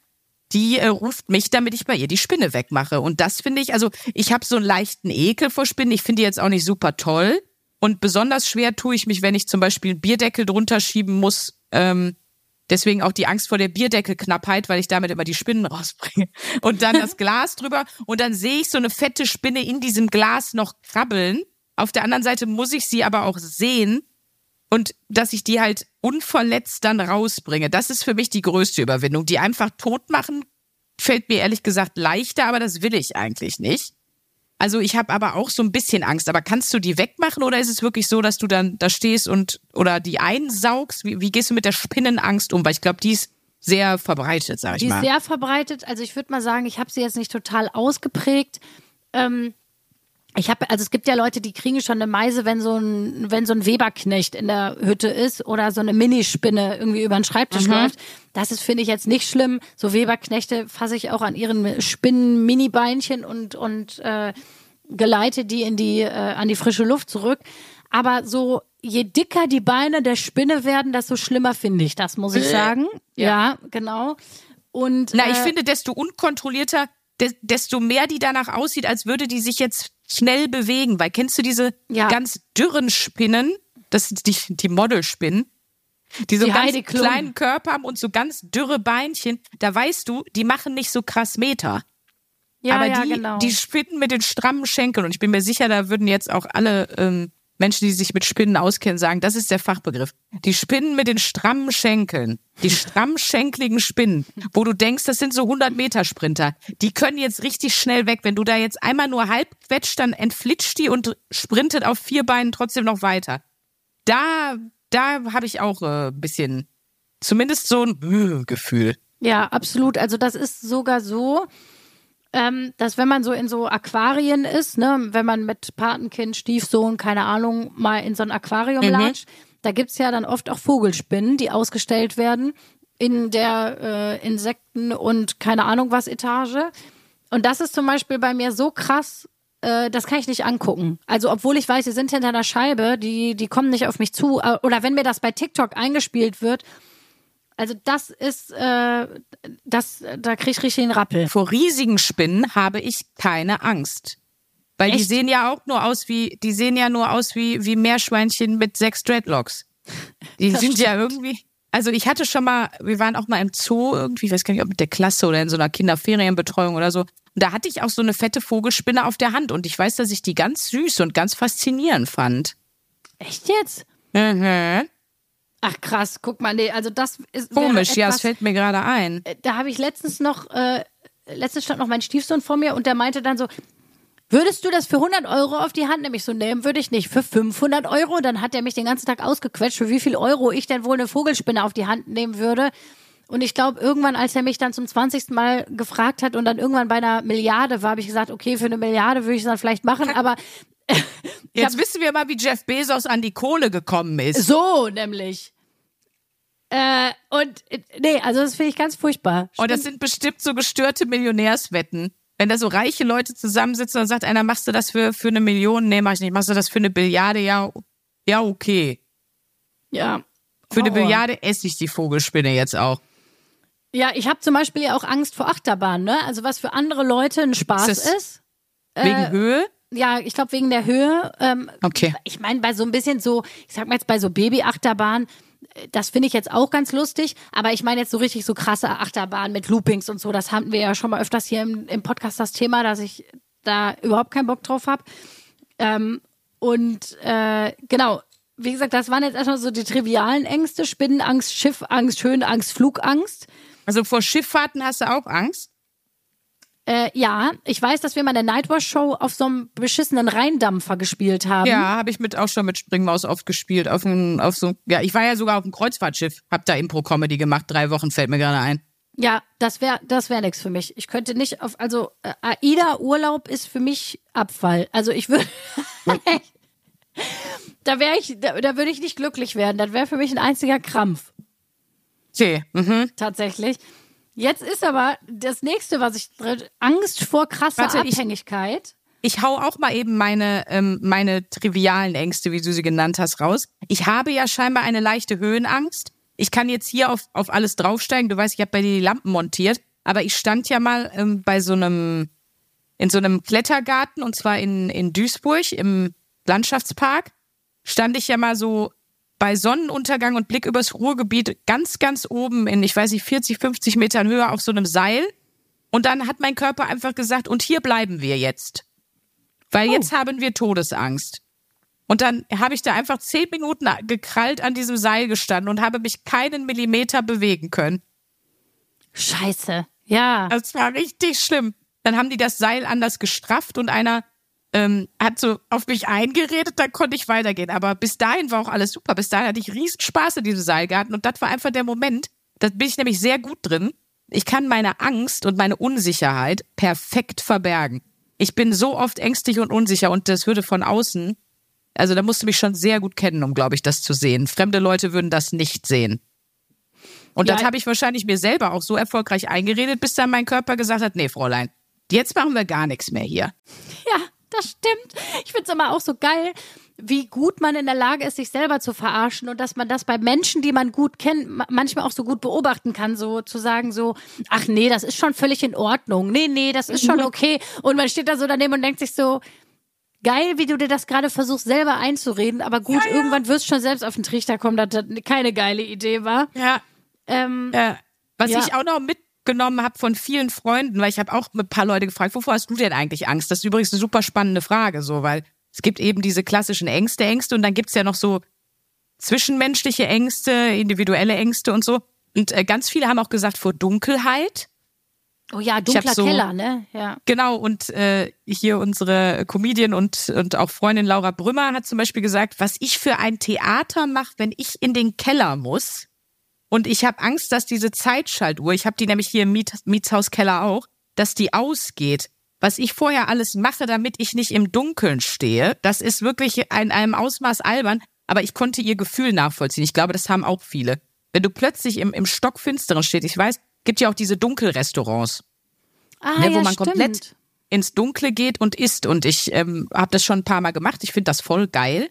Die äh, ruft mich, damit ich bei ihr die Spinne wegmache. Und das finde ich, also ich habe so einen leichten Ekel vor Spinnen. Ich finde die jetzt auch nicht super toll. Und besonders schwer tue ich mich, wenn ich zum Beispiel einen Bierdeckel drunter schieben muss. Ähm, deswegen auch die Angst vor der Bierdeckelknappheit, weil ich damit immer die Spinnen rausbringe. Und dann das Glas drüber. Und dann sehe ich so eine fette Spinne in diesem Glas noch krabbeln. Auf der anderen Seite muss ich sie aber auch sehen und dass ich die halt unverletzt dann rausbringe. Das ist für mich die größte Überwindung. Die einfach tot machen, fällt mir ehrlich gesagt leichter, aber das will ich eigentlich nicht. Also ich habe aber auch so ein bisschen Angst. Aber kannst du die wegmachen oder ist es wirklich so, dass du dann da stehst und oder die einsaugst? Wie, wie gehst du mit der Spinnenangst um? Weil ich glaube, die ist sehr verbreitet, sag ich Die ist mal. sehr verbreitet. Also ich würde mal sagen, ich habe sie jetzt nicht total ausgeprägt. Ähm, ich habe, also es gibt ja Leute, die kriegen schon eine Meise, wenn so ein, wenn so ein Weberknecht in der Hütte ist oder so eine Minispinne irgendwie über den Schreibtisch läuft. Das ist, finde ich, jetzt nicht schlimm. So Weberknechte fasse ich auch an ihren Spinnen-Mini-Beinchen und, und äh, geleite die in die, äh, an die frische Luft zurück. aber so je dicker die Beine der Spinne werden, desto schlimmer finde ich das, muss ich sagen. Ja, ja genau. Und na, ich äh, finde, desto unkontrollierter, de desto mehr die danach aussieht, als würde die sich jetzt schnell bewegen. Weil kennst du diese ja. ganz dürren Spinnen? Das sind die, die Modelspinnen. Die so die ganz kleinen Körper haben und so ganz dürre Beinchen. Da weißt du, die machen nicht so krass Meter. Ja, Aber ja, die, genau. die Spinnen mit den strammen Schenkeln, und ich bin mir sicher, da würden jetzt auch alle ähm, Menschen, die sich mit Spinnen auskennen, sagen, das ist der Fachbegriff. Die Spinnen mit den strammen Schenkeln, die strammschenkligen Spinnen, wo du denkst, das sind so 100 Meter Sprinter, die können jetzt richtig schnell weg. Wenn du da jetzt einmal nur halb quetscht, dann entflitscht die und sprintet auf vier Beinen trotzdem noch weiter. Da, da habe ich auch ein äh, bisschen, zumindest so ein Gefühl. Ja, absolut. Also das ist sogar so, ähm, dass wenn man so in so Aquarien ist, ne, wenn man mit Patenkind, Stiefsohn, keine Ahnung, mal in so ein Aquarium mhm. latscht, da gibt's ja dann oft auch Vogelspinnen, die ausgestellt werden in der äh, Insekten- und keine Ahnung was Etage. Und das ist zum Beispiel bei mir so krass, äh, das kann ich nicht angucken. Also obwohl ich weiß, sie sind hinter einer Scheibe, die, die kommen nicht auf mich zu. Äh, oder wenn mir das bei TikTok eingespielt wird, also das ist, äh, das, da krieg ich richtig den Rappel. Vor riesigen Spinnen habe ich keine Angst. Weil Echt? die sehen ja auch nur aus wie, die sehen ja nur aus wie, wie Meerschweinchen mit sechs Dreadlocks. Die das sind stimmt. ja irgendwie, also ich hatte schon mal, wir waren auch mal im Zoo irgendwie, ich weiß gar nicht, ob mit der Klasse oder in so einer Kinderferienbetreuung oder so. Und da hatte ich auch so eine fette Vogelspinne auf der Hand und ich weiß, dass ich die ganz süß und ganz faszinierend fand. Echt jetzt? Mhm. Ach krass, guck mal, nee, also das ist komisch, etwas, ja, es fällt mir gerade ein. Äh, da habe ich letztens noch, äh, letztens stand noch mein Stiefsohn vor mir und der meinte dann so, würdest du das für 100 Euro auf die Hand nämlich so nehmen? Würde ich nicht. Für 500 Euro? Dann hat er mich den ganzen Tag ausgequetscht, für wie viel Euro ich denn wohl eine Vogelspinne auf die Hand nehmen würde. Und ich glaube, irgendwann, als er mich dann zum 20. Mal gefragt hat und dann irgendwann bei einer Milliarde war, habe ich gesagt, okay, für eine Milliarde würde ich es dann vielleicht machen, aber Jetzt hab, wissen wir mal, wie Jeff Bezos an die Kohle gekommen ist. So, nämlich. Äh, und nee, also das finde ich ganz furchtbar. Und das sind bestimmt so gestörte Millionärswetten. Wenn da so reiche Leute zusammensitzen und sagt einer, machst du das für, für eine Million? Nee, mach ich nicht. Machst du das für eine Billiarde? Ja, ja, okay. Ja. Für eine Billiarde esse ich die Vogelspinne jetzt auch. Ja, ich habe zum Beispiel ja auch Angst vor Achterbahnen, ne? Also was für andere Leute ein Spaß ist. ist wegen äh, Höhe? ja, ich glaube wegen der Höhe. Ähm, okay. Ich meine, bei so ein bisschen so, ich sag mal jetzt bei so Babyachterbahn, äh, das finde ich jetzt auch ganz lustig, aber ich meine jetzt so richtig so krasse Achterbahn mit Loopings und so, das hatten wir ja schon mal öfters hier im, im Podcast das Thema, dass ich da überhaupt keinen Bock drauf habe. Ähm, und äh, genau, wie gesagt, das waren jetzt erstmal so die trivialen Ängste, Spinnenangst, Schiffangst, Höhenangst, Flugangst. Also vor Schifffahrten hast du auch Angst? Äh, ja, ich weiß, dass wir mal eine Nightwatch-Show auf so einem beschissenen Rheindampfer gespielt haben. Ja, habe ich mit auch schon mit Springmaus oft gespielt. Auf, ein, auf so, ja, ich war ja sogar auf einem Kreuzfahrtschiff, hab da Impro-Comedy gemacht, drei Wochen fällt mir gerade ein. Ja, das wäre das wär nichts für mich. Ich könnte nicht auf, also äh, AIDA-Urlaub ist für mich Abfall. Also ich würde. da wäre ich, da, da würde ich nicht glücklich werden. Das wäre für mich ein einziger Krampf. Okay. Mhm. Tatsächlich. Jetzt ist aber das nächste, was ich Angst vor krasser Warte, Abhängigkeit. Ich, ich hau auch mal eben meine ähm, meine trivialen Ängste, wie du sie genannt hast, raus. Ich habe ja scheinbar eine leichte Höhenangst. Ich kann jetzt hier auf auf alles draufsteigen. Du weißt, ich habe bei dir die Lampen montiert, aber ich stand ja mal ähm, bei so einem in so einem Klettergarten und zwar in in Duisburg im Landschaftspark stand ich ja mal so bei Sonnenuntergang und Blick übers Ruhrgebiet ganz, ganz oben in, ich weiß nicht, 40, 50 Metern Höhe auf so einem Seil. Und dann hat mein Körper einfach gesagt, und hier bleiben wir jetzt. Weil oh. jetzt haben wir Todesangst. Und dann habe ich da einfach zehn Minuten gekrallt an diesem Seil gestanden und habe mich keinen Millimeter bewegen können. Scheiße. Ja. Das war richtig schlimm. Dann haben die das Seil anders gestrafft und einer ähm, hat so auf mich eingeredet, dann konnte ich weitergehen. Aber bis dahin war auch alles super. Bis dahin hatte ich riesen Spaß in diesem Seilgarten und das war einfach der Moment. Da bin ich nämlich sehr gut drin. Ich kann meine Angst und meine Unsicherheit perfekt verbergen. Ich bin so oft ängstlich und unsicher und das würde von außen, also da musst du mich schon sehr gut kennen, um, glaube ich, das zu sehen. Fremde Leute würden das nicht sehen. Und ja. das habe ich wahrscheinlich mir selber auch so erfolgreich eingeredet, bis dann mein Körper gesagt hat, nee, Fräulein, jetzt machen wir gar nichts mehr hier. Ja, das stimmt. Ich finde es immer auch so geil, wie gut man in der Lage ist, sich selber zu verarschen und dass man das bei Menschen, die man gut kennt, manchmal auch so gut beobachten kann, so zu sagen so, ach nee, das ist schon völlig in Ordnung. Nee, nee, das ist schon okay. Und man steht da so daneben und denkt sich so, geil, wie du dir das gerade versuchst, selber einzureden, aber gut, ja, ja. irgendwann wirst du schon selbst auf den Trichter kommen, dass das keine geile Idee war. Ja. Ähm, ja. Was ich auch noch mitgenommen habe von vielen Freunden, weil ich habe auch mit ein paar Leute gefragt, wovor hast du denn eigentlich Angst? Das ist übrigens eine super spannende Frage, so, weil es gibt eben diese klassischen Ängste, Ängste und dann gibt's ja noch so zwischenmenschliche Ängste, individuelle Ängste und so. Und äh, ganz viele haben auch gesagt vor Dunkelheit. Oh ja, dunkler so, Keller, ne? Ja. Genau, und äh, hier unsere Comedian und, und auch Freundin Laura Brümmer hat zum Beispiel gesagt, was ich für ein Theater mache, wenn ich in den Keller muss. Und ich habe Angst, dass diese Zeitschaltuhr, ich habe die nämlich hier im Miet, Mietshauskeller auch, dass die ausgeht. Was ich vorher alles mache, damit ich nicht im Dunkeln stehe, das ist wirklich in einem Ausmaß albern, aber ich konnte ihr Gefühl nachvollziehen. Ich glaube, das haben auch viele. Wenn du plötzlich im, im Stockfinsteren stehst, ich weiß, gibt ja auch diese Dunkelrestaurants, ah, ne, wo ja, man stimmt. komplett ins Dunkle geht und isst. Und ich ähm, habe das schon ein paar Mal gemacht. Ich finde das voll geil.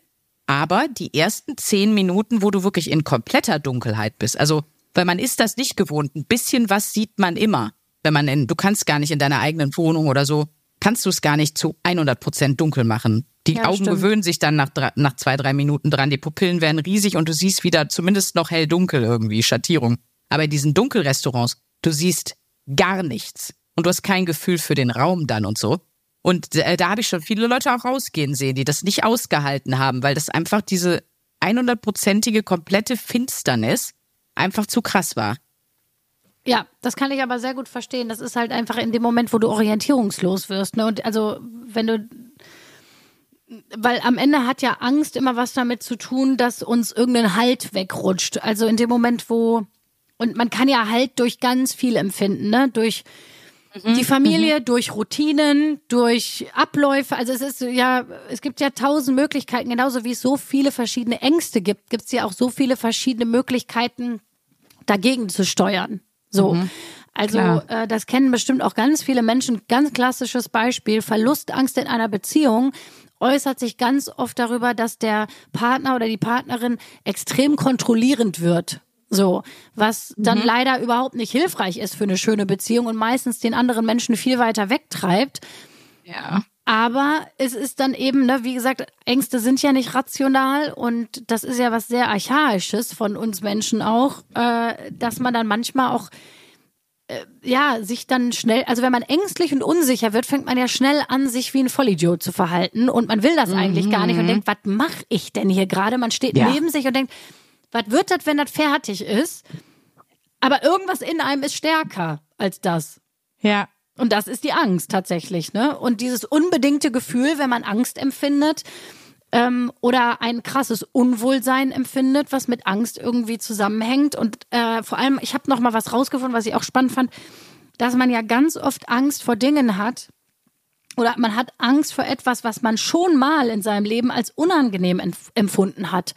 Aber die ersten zehn Minuten, wo du wirklich in kompletter Dunkelheit bist, also weil man ist das nicht gewohnt, ein bisschen was sieht man immer. Wenn man in, du kannst gar nicht in deiner eigenen Wohnung oder so, kannst du es gar nicht zu 100 Prozent dunkel machen. Die ja, Augen stimmt. gewöhnen sich dann nach, nach zwei, drei Minuten dran. Die Pupillen werden riesig und du siehst wieder zumindest noch hell-dunkel irgendwie, Schattierung. Aber in diesen Dunkelrestaurants, du siehst gar nichts. Und du hast kein Gefühl für den Raum dann und so. Und äh, da habe ich schon viele Leute auch rausgehen sehen, die das nicht ausgehalten haben, weil das einfach diese 100-prozentige komplette Finsternis einfach zu krass war. Ja, das kann ich aber sehr gut verstehen. Das ist halt einfach in dem Moment, wo du orientierungslos wirst. Ne? Und also, wenn du weil am Ende hat ja Angst immer was damit zu tun, dass uns irgendein Halt wegrutscht. Also in dem Moment, wo und man kann ja Halt durch ganz viel empfinden, ne? Durch mhm. die Familie, mhm. durch Routinen, durch Abläufe. Also es ist ja, es gibt ja tausend Möglichkeiten, genauso wie es so viele verschiedene Ängste gibt, gibt es ja auch so viele verschiedene Möglichkeiten, dagegen zu steuern. So. Mhm. Also äh, das kennen bestimmt auch ganz viele Menschen. Ganz klassisches Beispiel, Verlustangst in einer Beziehung äußert sich ganz oft darüber, dass der Partner oder die Partnerin extrem kontrollierend wird. So, was dann mhm. leider überhaupt nicht hilfreich ist für eine schöne Beziehung und meistens den anderen Menschen viel weiter wegtreibt. Ja. Aber es ist dann eben, ne, wie gesagt, Ängste sind ja nicht rational und das ist ja was sehr Archaisches von uns Menschen auch, äh, dass man dann manchmal auch äh, ja, sich dann schnell, also wenn man ängstlich und unsicher wird, fängt man ja schnell an, sich wie ein Vollidiot zu verhalten und man will das mhm. eigentlich gar nicht und denkt, was mache ich denn hier gerade? Man steht ja. neben sich und denkt, was wird das, wenn das fertig ist? Aber irgendwas in einem ist stärker als das. Ja. Und das ist die Angst tatsächlich, ne? Und dieses unbedingte Gefühl, wenn man Angst empfindet ähm, oder ein krasses Unwohlsein empfindet, was mit Angst irgendwie zusammenhängt. Und äh, vor allem, ich habe noch mal was rausgefunden, was ich auch spannend fand, dass man ja ganz oft Angst vor Dingen hat, oder man hat Angst vor etwas, was man schon mal in seinem Leben als unangenehm empfunden hat.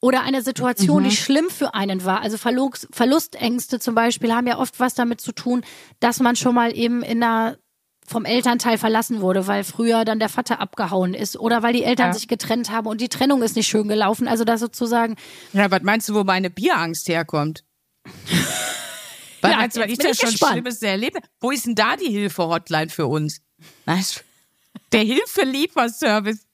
Oder eine Situation, mhm. die schlimm für einen war. Also Verlust, Verlustängste zum Beispiel haben ja oft was damit zu tun, dass man schon mal eben in einer vom Elternteil verlassen wurde, weil früher dann der Vater abgehauen ist oder weil die Eltern ja. sich getrennt haben und die Trennung ist nicht schön gelaufen. Also da sozusagen. Ja, was meinst du, wo meine Bierangst herkommt? was ja, meinst du, weil ich das schon gespannt. Schlimmes erlebe? Wo ist denn da die Hilfe-Hotline für uns? Der Hilfe-Lieferservice.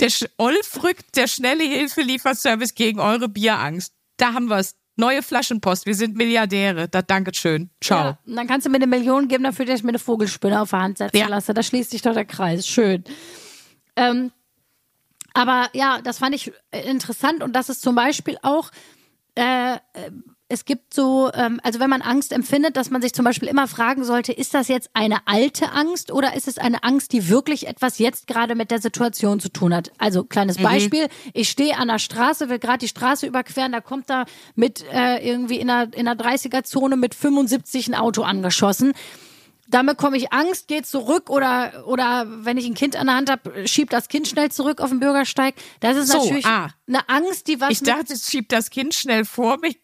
Der Olf rückt der schnelle Hilfelieferservice gegen eure Bierangst. Da haben wir es. Neue Flaschenpost. Wir sind Milliardäre. Da danke schön. Ciao. Ja, dann kannst du mir eine Million geben dafür, dass ich mir eine Vogelspinne auf der Hand setzen ja. lasse. Da schließt sich doch der Kreis. Schön. Ähm, aber ja, das fand ich interessant und das ist zum Beispiel auch äh, es gibt so, ähm, also wenn man Angst empfindet, dass man sich zum Beispiel immer fragen sollte, ist das jetzt eine alte Angst oder ist es eine Angst, die wirklich etwas jetzt gerade mit der Situation zu tun hat? Also kleines mhm. Beispiel, ich stehe an der Straße, will gerade die Straße überqueren, da kommt da mit äh, irgendwie in einer, in einer 30er-Zone mit 75 ein Auto angeschossen damit komme ich Angst, gehe zurück oder oder wenn ich ein Kind an der Hand habe, schiebt das Kind schnell zurück auf den Bürgersteig. Das ist so, natürlich ah. eine Angst, die was. Ich dachte, es schiebt das Kind schnell vor mich.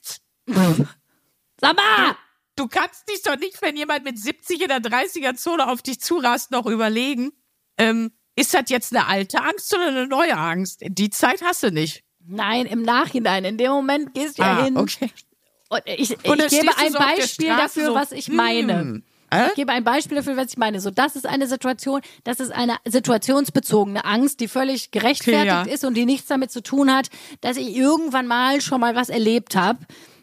Sag mal! Du, kannst dich doch nicht, wenn jemand mit 70 in der 30er Zone auf dich zurast, noch überlegen. Ähm, ist das jetzt eine alte Angst oder eine neue Angst? Die Zeit hast du nicht. Nein, im Nachhinein. In dem Moment gehst du ja Ah, hin. okay. Und ich, ich Und gebe ein so Beispiel dafür, so, was ich meine. hm? Ich gebe ein Beispiel dafür, was ich meine. So, das ist eine Situation, das ist eine situationsbezogene Angst, die völlig gerechtfertigt Okay, ja. ist und die nichts damit zu tun hat, dass ich irgendwann mal schon mal was erlebt habe.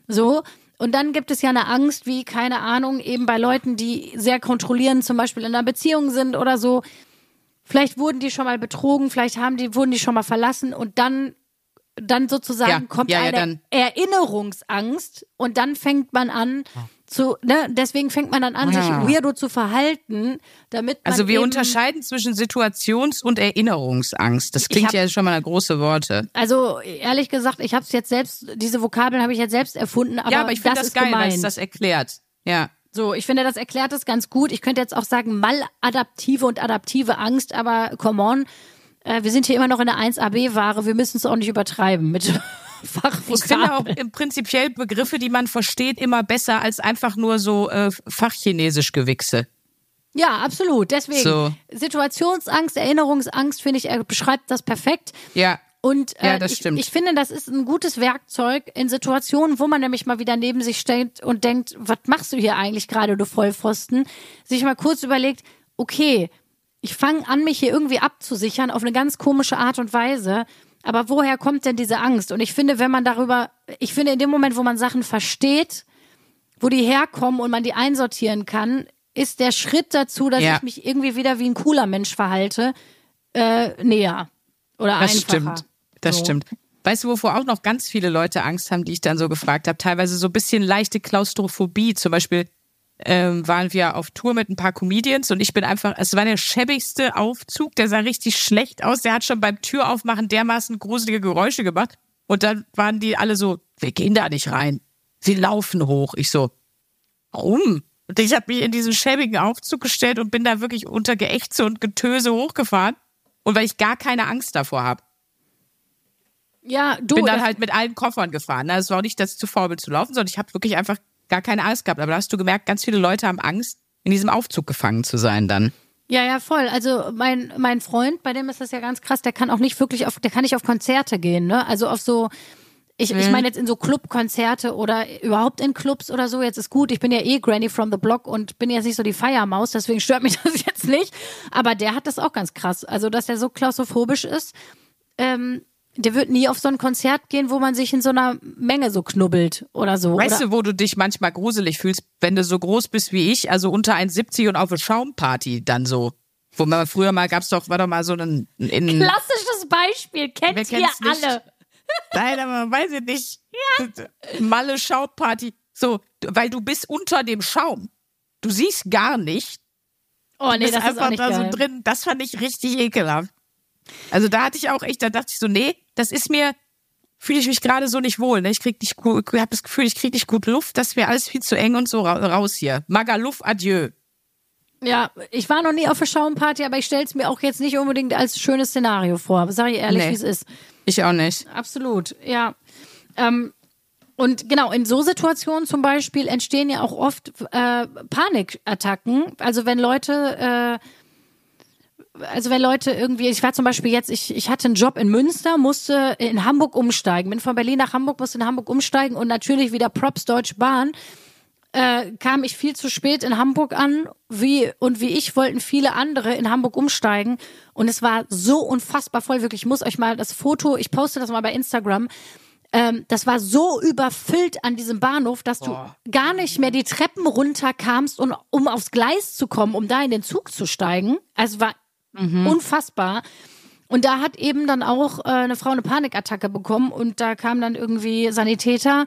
So. Und dann gibt es ja eine Angst, wie, keine Ahnung, eben bei Leuten, die sehr kontrollierend zum Beispiel in einer Beziehung sind oder so. Vielleicht wurden die schon mal betrogen, vielleicht haben die, wurden die schon mal verlassen und dann, dann sozusagen Ja, kommt ja, ja, eine dann. Erinnerungsangst und dann fängt man an zu, ne, deswegen fängt man dann an, sich Ja. weirdo zu verhalten, damit man Also wir unterscheiden zwischen Situations- und Erinnerungsangst. Das klingt hab- ja schon mal große Worte. Also ehrlich gesagt, ich habe es jetzt selbst, diese Vokabeln habe ich jetzt selbst erfunden, aber, ja, aber ich finde das, das, geil, weil gemeint. es das erklärt. Ja. So, ich finde, das erklärt es ganz gut. Ich könnte jetzt auch sagen, maladaptive und adaptive Angst, aber come on, äh, wir sind hier immer noch in der 1AB-Ware, wir müssen es auch nicht übertreiben mit Ich finde auch im prinzipiell Begriffe, die man versteht, immer besser als einfach nur so äh, fachchinesisch Gewichse. Ja, absolut. Deswegen, So. Situationsangst, Erinnerungsangst, finde ich, er beschreibt das perfekt. Ja. Und äh, Ja, das ich, stimmt. ich finde, das ist ein gutes Werkzeug in Situationen, wo man nämlich mal wieder neben sich steht und denkt, was machst du hier eigentlich gerade, du Vollpfosten? Sich mal kurz überlegt, okay, ich fange an, mich hier irgendwie abzusichern auf eine ganz komische Art und Weise. Aber woher kommt denn diese Angst? Und ich finde, wenn man darüber, ich finde, in dem Moment, wo man Sachen versteht, wo die herkommen und man die einsortieren kann, ist der Schritt dazu, dass Ja. ich mich irgendwie wieder wie ein cooler Mensch verhalte, äh, näher oder Das einfacher. stimmt. Das So. stimmt. Weißt du, wovor auch noch ganz viele Leute Angst haben, die ich dann so gefragt habe? Teilweise so ein bisschen leichte Klaustrophobie. Zum Beispiel ähm, waren wir auf Tour mit ein paar Comedians und ich bin einfach, es war der schäbigste Aufzug, der sah richtig schlecht aus. Der hat schon beim Türaufmachen dermaßen gruselige Geräusche gemacht. Und dann waren die alle so, wir gehen da nicht rein. Sie laufen hoch. Ich so, warum? Und ich habe mich in diesen schäbigen Aufzug gestellt und bin da wirklich unter Geächze und Getöse hochgefahren. Und weil ich gar keine Angst davor habe Ja, du, bin dann das, halt mit allen Koffern gefahren. ne? Es war auch nicht, dass ich zu faul bin zu laufen, sondern ich habe wirklich einfach gar keine Angst gehabt. Aber da hast du gemerkt, ganz viele Leute haben Angst, in diesem Aufzug gefangen zu sein dann. ja, ja, voll. Also mein, mein Freund, bei dem ist das ja ganz krass, der kann auch nicht wirklich auf, der kann nicht auf Konzerte gehen, ne? Also auf so, ich, Mhm. ich meine jetzt in so Clubkonzerte oder überhaupt in Clubs oder so, jetzt ist gut, ich bin ja eh Granny from the Block und bin jetzt nicht so die Feiermaus, deswegen stört mich das jetzt nicht. Aber der hat das auch ganz krass. Also, dass der so klaustrophobisch ist, ähm, der wird nie auf so ein Konzert gehen, wo man sich in so einer Menge so knubbelt oder so. Weißt oder? du, wo du dich manchmal gruselig fühlst, wenn du so groß bist wie ich, also unter 1,70 und auf eine Schaumparty dann so. Wo man früher mal gab's doch, war doch mal so ein in Klassisches Beispiel, kennt ihr alle. Nein, aber weiß ich nicht. Malle Schaumparty. So, weil du bist unter dem Schaum. Du siehst gar nicht. Oh nee, bist das ist einfach auch nicht da geil. so drin. Das fand ich richtig ekelhaft. Also da hatte ich auch echt, da dachte ich so, nee, das ist mir, fühle ich mich gerade so nicht wohl. Ne? Ich krieg nicht gut, habe das Gefühl, ich krieg nicht gut Luft. Das wäre alles viel zu eng und so ra raus hier. Magaluf, adieu. Ja, ich war noch nie auf der Schaumparty, aber ich stelle es mir auch jetzt nicht unbedingt als schönes Szenario vor. Sag ich ehrlich, Nee. wie es ist. Ich auch nicht. Absolut, ja. Ähm, und genau, in so Situationen zum Beispiel entstehen ja auch oft äh, Panikattacken. Also wenn Leute, äh, also wenn Leute irgendwie, ich war zum Beispiel jetzt, ich, ich hatte einen Job in Münster, musste in Hamburg umsteigen, bin von Berlin nach Hamburg, musste in Hamburg umsteigen und natürlich wieder Props Deutsche Bahn äh, kam ich viel zu spät in Hamburg an, wie und wie ich wollten viele andere in Hamburg umsteigen und es war so unfassbar voll, wirklich. Ich muss euch mal das Foto, ich poste das mal bei Instagram. Ähm, das war so überfüllt an diesem Bahnhof, dass du gar nicht mehr die Treppen runterkamst, und, um aufs Gleis zu kommen, um da in den Zug zu steigen. Also war unfassbar. Und da hat eben dann auch äh, eine Frau eine Panikattacke bekommen und da kam dann irgendwie Sanitäter.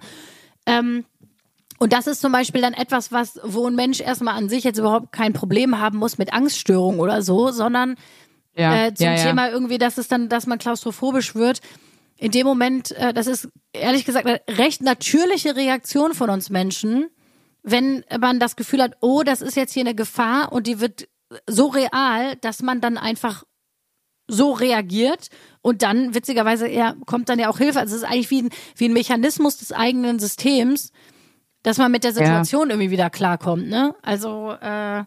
Ähm, und das ist zum Beispiel dann etwas, was, wo ein Mensch erstmal an sich jetzt überhaupt kein Problem haben muss mit Angststörungen oder so, sondern Ja, äh, zum ja, ja. Thema irgendwie, dass es dann, dass man klaustrophobisch wird. In dem Moment, äh, das ist ehrlich gesagt eine recht natürliche Reaktion von uns Menschen, wenn man das Gefühl hat, oh, das ist jetzt hier eine Gefahr und die wird so real, dass man dann einfach so reagiert und dann witzigerweise ja, kommt dann ja auch Hilfe. Also es ist eigentlich wie ein, wie ein Mechanismus des eigenen Systems, dass man mit der Situation irgendwie wieder klarkommt. Ne? Also äh,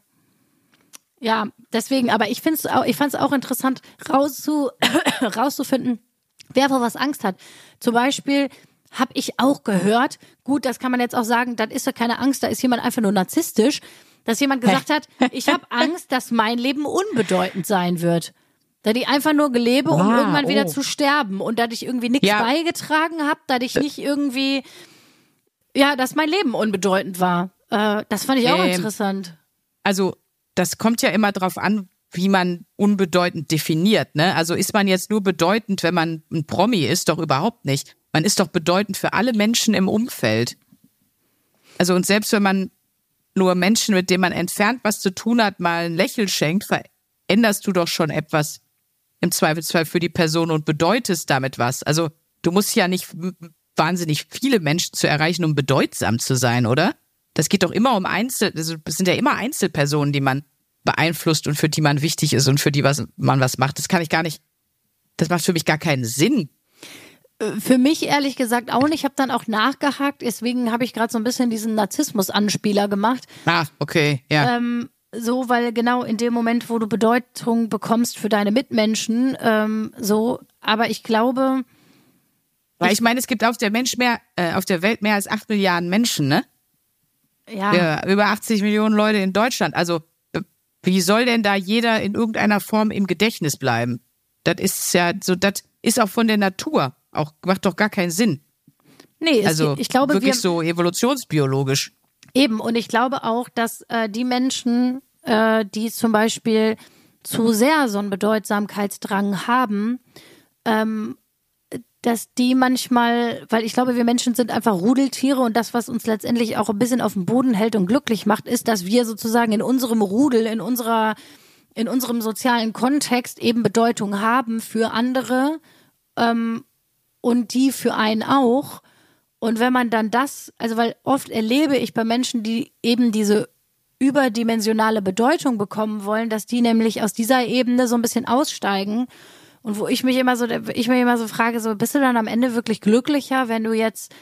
Ja, deswegen, aber ich finde es auch, ich fand es auch interessant, rauszu, rauszufinden, wer vor was Angst hat. Zum Beispiel habe ich auch gehört, gut, das kann man jetzt auch sagen, das ist ja keine Angst, da ist jemand einfach nur narzisstisch, dass jemand gesagt hat, ich habe Angst, dass mein Leben unbedeutend sein wird. Da ich einfach nur gelebe, um Ah, irgendwann wieder oh. zu sterben und dass ich irgendwie nichts Ja. beigetragen habe, dass ich nicht irgendwie, ja, dass mein Leben unbedeutend war. Äh, das fand ich auch Ähm, interessant. Also, das kommt ja immer drauf an, wie man unbedeutend definiert, ne? Also ist man jetzt nur bedeutend, wenn man ein Promi ist, doch überhaupt nicht. Man ist doch bedeutend für alle Menschen im Umfeld. Also und selbst wenn man nur Menschen, mit denen man entfernt was zu tun hat, mal ein Lächeln schenkt, veränderst du doch schon etwas im Zweifelsfall für die Person und bedeutest damit was. Also du musst ja nicht wahnsinnig viele Menschen zu erreichen, um bedeutsam zu sein, oder? Das geht doch immer um Einzel, also es sind ja immer Einzelpersonen, die man beeinflusst und für die man wichtig ist und für die was, man was macht. Das kann ich gar nicht, das macht für mich gar keinen Sinn. Für mich ehrlich gesagt auch nicht. Ich habe dann auch nachgehakt, deswegen habe ich gerade so ein bisschen diesen Narzissmus-Anspieler gemacht. Ah, okay, ja. Ähm, so, weil genau in dem Moment, wo du Bedeutung bekommst für deine Mitmenschen, ähm, so, aber ich glaube, Weil ich meine, es gibt auf der Mensch mehr, äh, auf der Welt mehr als acht Milliarden Menschen, ne? ja, Ja, über 80 Millionen Leute in Deutschland. Also äh, wie soll denn da jeder in irgendeiner Form im Gedächtnis bleiben? Das ist ja so, das ist auch von der Natur auch macht doch gar keinen Sinn. nee, es, Also ich glaube, wirklich wir, so evolutionsbiologisch. Eben, und ich glaube auch, dass äh, die Menschen, äh, die zum Beispiel zu sehr so einen Bedeutsamkeitsdrang haben, ähm, dass die manchmal, weil ich glaube, wir Menschen sind einfach Rudeltiere und das, was uns letztendlich auch ein bisschen auf dem Boden hält und glücklich macht, ist, dass wir sozusagen in unserem Rudel, in unserer, in unserem sozialen Kontext eben Bedeutung haben für andere ähm, und die für einen auch. Und wenn man dann das, also weil oft erlebe ich bei Menschen, die eben diese überdimensionale Bedeutung bekommen wollen, dass die nämlich aus dieser Ebene so ein bisschen aussteigen. Und wo ich mich immer so, ich mich immer so frage, so bist du dann am Ende wirklich glücklicher, wenn du jetzt,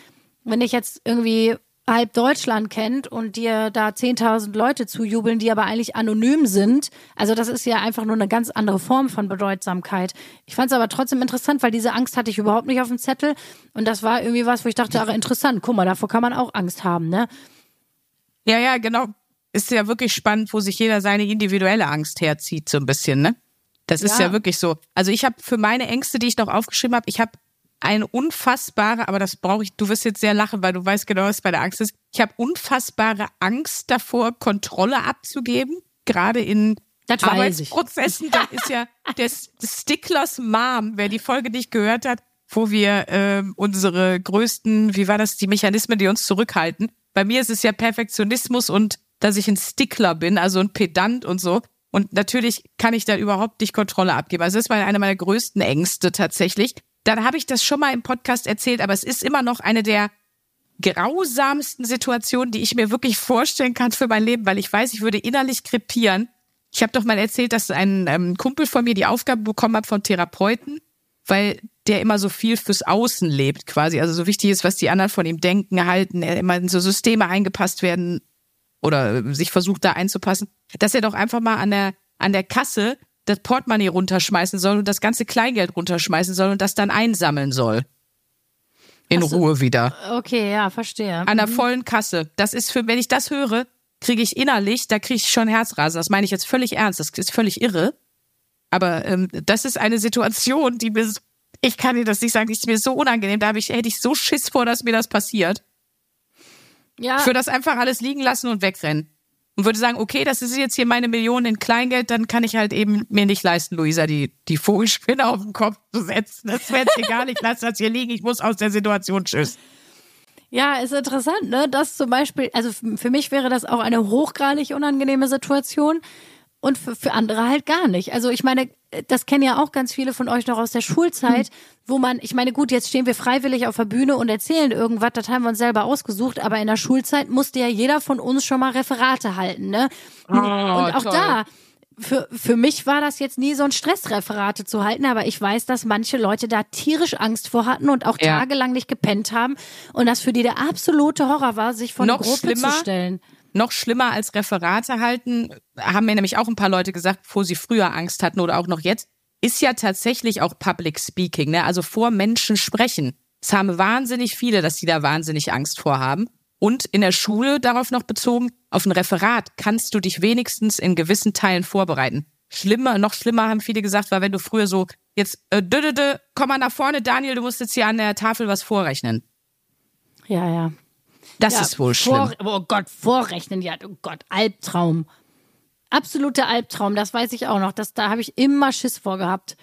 wenn ich jetzt irgendwie halb Deutschland kennt und dir da 10.000 Leute zujubeln, die aber eigentlich anonym sind. Also das ist ja einfach nur eine ganz andere Form von Bedeutsamkeit. Ich fand es aber trotzdem interessant, weil diese Angst hatte ich überhaupt nicht auf dem Zettel. Und das war irgendwie was, wo ich dachte, ach interessant, guck mal, davor kann man auch Angst haben, ne? Ja, ja, genau. Ist ja wirklich spannend, wo sich jeder seine individuelle Angst herzieht, so ein bisschen, ne? Das ist Ja. ja, wirklich so. Also ich habe für meine Ängste, die ich noch aufgeschrieben habe, ich habe eine unfassbare, aber das brauche ich, du wirst jetzt sehr lachen, weil du weißt genau, was bei der Angst ist. Ich habe unfassbare Angst davor, Kontrolle abzugeben, gerade in Das. Arbeitsprozessen. Da ist ja der Sticklers Mom, wer die Folge nicht gehört hat, wo wir ähm, unsere größten, wie war das, die Mechanismen, die uns zurückhalten. Bei mir ist es ja Perfektionismus und dass ich ein Stickler bin, also ein Pedant und so. Und natürlich kann ich da überhaupt nicht Kontrolle abgeben. Also das war eine meiner größten Ängste tatsächlich. Dann habe ich das schon mal im Podcast erzählt, aber es ist immer noch eine der grausamsten Situationen, die ich mir wirklich vorstellen kann für mein Leben, weil ich weiß, ich würde innerlich krepieren. Ich habe doch mal erzählt, dass ein ähm, Kumpel von mir die Aufgabe bekommen hat von Therapeuten, weil der immer so viel fürs Außen lebt quasi. Also so wichtig ist, was die anderen von ihm denken, halten, er immer in so Systeme eingepasst werden oder sich versucht da einzupassen, dass er doch einfach mal an der, an der Kasse das Portemonnaie runterschmeißen soll und das ganze Kleingeld runterschmeißen soll und das dann einsammeln soll. In so. Ruhe wieder. Okay, ja, verstehe. An der vollen Kasse. Das ist für, wenn ich das höre, kriege ich innerlich, da kriege ich schon Herzrasen. Das meine ich jetzt völlig ernst. Das ist völlig irre. Aber ähm, das ist eine Situation, die mir, ich kann dir das nicht sagen, die ist mir so unangenehm. Da ich, hätte ich so Schiss vor, dass mir das passiert. ja, Ich würde das einfach alles liegen lassen und wegrennen. Und würde sagen, okay, das ist jetzt hier meine Million in Kleingeld, dann kann ich halt eben mir nicht leisten, Luisa, die, die Vogelspinne auf den Kopf zu setzen. Das wäre jetzt egal, ich lasse das hier liegen, ich muss aus der Situation, tschüss. Ja, ist interessant, ne? Das zum Beispiel, also für mich wäre das auch eine hochgradig unangenehme Situation und für, für andere halt gar nicht. Also ich meine, das kennen ja auch ganz viele von euch noch aus der Schulzeit, wo man, ich meine, gut, jetzt stehen wir freiwillig auf der Bühne und erzählen irgendwas, das haben wir uns selber ausgesucht, aber in der Schulzeit musste ja jeder von uns schon mal Referate halten, ne? und auch toll. da, für, für mich war das jetzt nie so ein Stressreferate zu halten, aber ich weiß, dass manche Leute da tierisch Angst vor hatten und auch Ja. tagelang nicht gepennt haben und das für die der absolute Horror war, sich vor eine Noch Gruppe schlimmer? zu stellen. Noch schlimmer als Referate halten, haben mir nämlich auch ein paar Leute gesagt, bevor sie früher Angst hatten oder auch noch jetzt, ist ja tatsächlich auch Public Speaking, ne? also vor Menschen sprechen. Es haben wahnsinnig viele, dass sie da wahnsinnig Angst vorhaben. Und in der Schule darauf noch bezogen, auf ein Referat kannst du dich wenigstens in gewissen Teilen vorbereiten. Schlimmer, noch schlimmer haben viele gesagt, war, wenn du früher so, jetzt, äh, dö, dö, dö, komm mal nach vorne, Daniel, du musst jetzt hier an der Tafel was vorrechnen. Ja, ja. Das ja, ist wohl schlimm. Vor, oh Gott, vorrechnen, ja, oh Gott, Albtraum. Absoluter Albtraum, das weiß ich auch noch. Das, da habe ich immer Schiss vorgehabt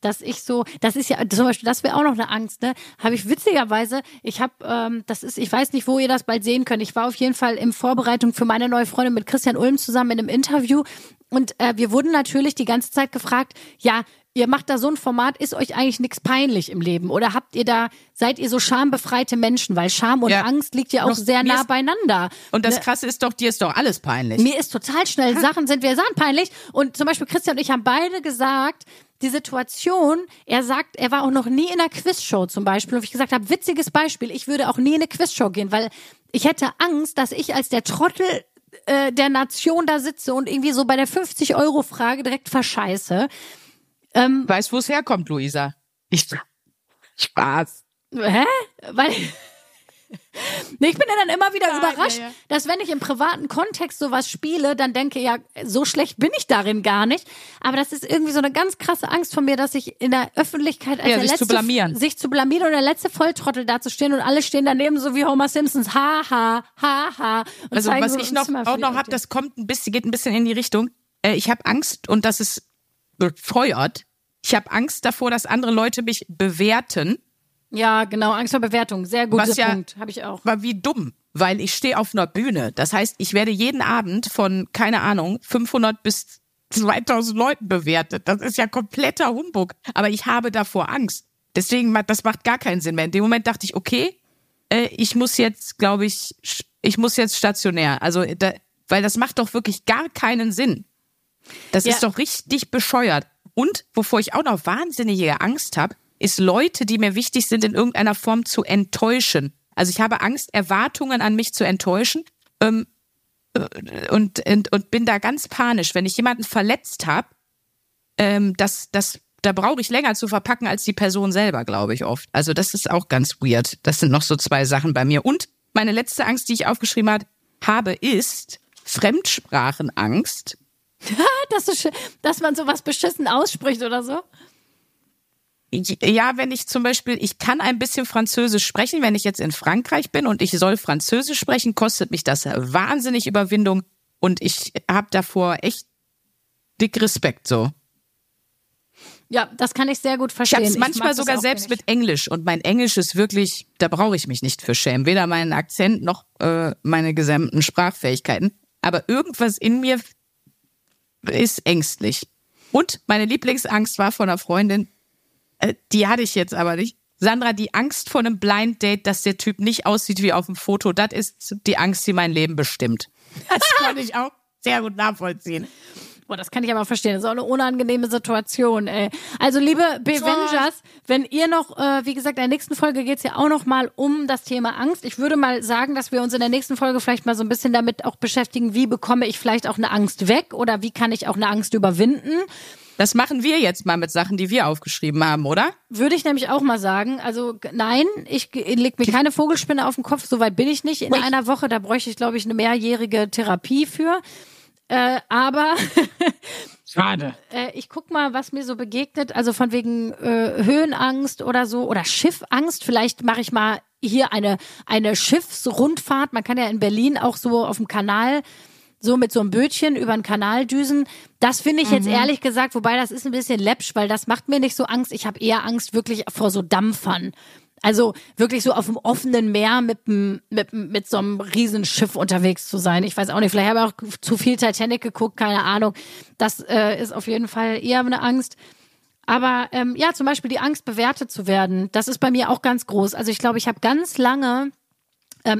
dass ich so, das ist ja zum Beispiel, das wäre auch noch eine Angst, ne? Habe ich witzigerweise, ich habe, ähm, das ist, ich weiß nicht, wo ihr das bald sehen könnt. Ich war auf jeden Fall in Vorbereitung für meine neue Freundin mit Christian Ulm zusammen in einem Interview und äh, wir wurden natürlich die ganze Zeit gefragt, ja, ihr macht da so ein Format, ist euch eigentlich nichts peinlich im Leben? Oder habt ihr da, seid ihr so schambefreite Menschen? Weil Scham und ja. Angst liegt ja auch Noch, sehr nah ist, beieinander. Und das ne? Krasse ist doch, dir ist doch alles peinlich. Mir ist total schnell, Sachen sind wir sahen peinlich. Und zum Beispiel Christian und ich haben beide gesagt, die Situation, er sagt, er war auch noch nie in einer Quizshow zum Beispiel. Und ich gesagt habe, witziges Beispiel, ich würde auch nie in eine Quizshow gehen, weil ich hätte Angst, dass ich als der Trottel äh, der Nation da sitze und irgendwie so bei der 50-Euro-Frage direkt verscheiße. Ähm, weißt, wo es herkommt, Luisa? Ich, Spaß. Hä? Weil Nee, ich bin ja dann immer wieder ja, überrascht, ja, ja. dass wenn ich im privaten Kontext sowas spiele, dann denke ja, so schlecht bin ich darin gar nicht. Aber das ist irgendwie so eine ganz krasse Angst von mir, dass ich in der Öffentlichkeit als ja, der sich letzte, zu blamieren. sich zu blamieren und der letzte Volltrottel dazustehen und alle stehen daneben so wie Homer Simpsons, ha ha ha ha. Also was ich noch auch noch habe, das kommt ein bisschen, geht ein bisschen in die Richtung. Äh, ich habe Angst und das ist befeuert. Ich habe Angst davor, dass andere Leute mich bewerten ja, genau, Angst vor Bewertung. Sehr guter Was ja Punkt, habe ich auch. War wie dumm, weil ich stehe auf einer Bühne. Das heißt, ich werde jeden Abend von, keine Ahnung, 500 bis 2000 Leuten bewertet. Das ist ja kompletter Humbug. Aber ich habe davor Angst. Deswegen, das macht gar keinen Sinn mehr. In dem Moment dachte ich, okay, äh, ich muss jetzt, glaube ich, ich muss jetzt stationär. Also, da, weil das macht doch wirklich gar keinen Sinn. Das ja. ist doch richtig bescheuert. Und wovor ich auch noch wahnsinnige Angst habe, ist Leute, die mir wichtig sind, in irgendeiner Form zu enttäuschen. Also ich habe Angst, Erwartungen an mich zu enttäuschen ähm, äh, und, und, und bin da ganz panisch. Wenn ich jemanden verletzt habe, ähm, das, das, da brauche ich länger zu verpacken als die Person selber, glaube ich oft. Also das ist auch ganz weird. Das sind noch so zwei Sachen bei mir. Und meine letzte Angst, die ich aufgeschrieben habe, ist Fremdsprachenangst. dass, ist, dass man sowas beschissen ausspricht oder so? Ja, wenn ich zum Beispiel, ich kann ein bisschen Französisch sprechen, wenn ich jetzt in Frankreich bin und ich soll Französisch sprechen, kostet mich das wahnsinnig Überwindung und ich habe davor echt dick Respekt so. Ja, das kann ich sehr gut verstehen. Ich habe manchmal sogar selbst mit Englisch und mein Englisch ist wirklich, da brauche ich mich nicht für schämen, weder meinen Akzent noch äh, meine gesamten Sprachfähigkeiten. Aber irgendwas in mir ist ängstlich. Und meine Lieblingsangst war von einer Freundin, äh, die hatte ich jetzt aber nicht. Sandra, die Angst vor einem Blind Date, dass der Typ nicht aussieht wie auf dem Foto, das ist die Angst, die mein Leben bestimmt. Das konnte ich auch sehr gut nachvollziehen. Boah, das kann ich aber verstehen. Das ist auch eine unangenehme Situation, ey. Also, liebe Bevengers, wenn ihr noch, äh, wie gesagt, in der nächsten Folge geht's ja auch noch mal um das Thema Angst. Ich würde mal sagen, dass wir uns in der nächsten Folge vielleicht mal so ein bisschen damit auch beschäftigen, wie bekomme ich vielleicht auch eine Angst weg oder wie kann ich auch eine Angst überwinden. Das machen wir jetzt mal mit Sachen, die wir aufgeschrieben haben, oder? Würde ich nämlich auch mal sagen. Also nein, ich leg mir keine Vogelspinne auf den Kopf, soweit bin ich nicht in einer Woche. Da bräuchte ich, glaube ich, eine mehrjährige Therapie für. Äh, aber Schade. Äh, ich guck mal, was mir so begegnet. Also von wegen äh, Höhenangst oder so oder Schiffangst. Vielleicht mache ich mal hier eine eine Schiffsrundfahrt. Man kann ja in Berlin auch so auf dem Kanal so mit so einem Bötchen über den Kanal düsen. Das finde ich mhm. jetzt ehrlich gesagt, wobei das ist ein bisschen läppsch, weil das macht mir nicht so Angst. Ich habe eher Angst wirklich vor so Dampfern. Also wirklich so auf dem offenen Meer mit, mit, mit so einem Riesenschiff unterwegs zu sein. Ich weiß auch nicht, vielleicht habe ich auch zu viel Titanic geguckt, keine Ahnung. Das äh, ist auf jeden Fall eher eine Angst. Aber ähm, ja, zum Beispiel die Angst, bewertet zu werden, das ist bei mir auch ganz groß. Also ich glaube, ich habe ganz lange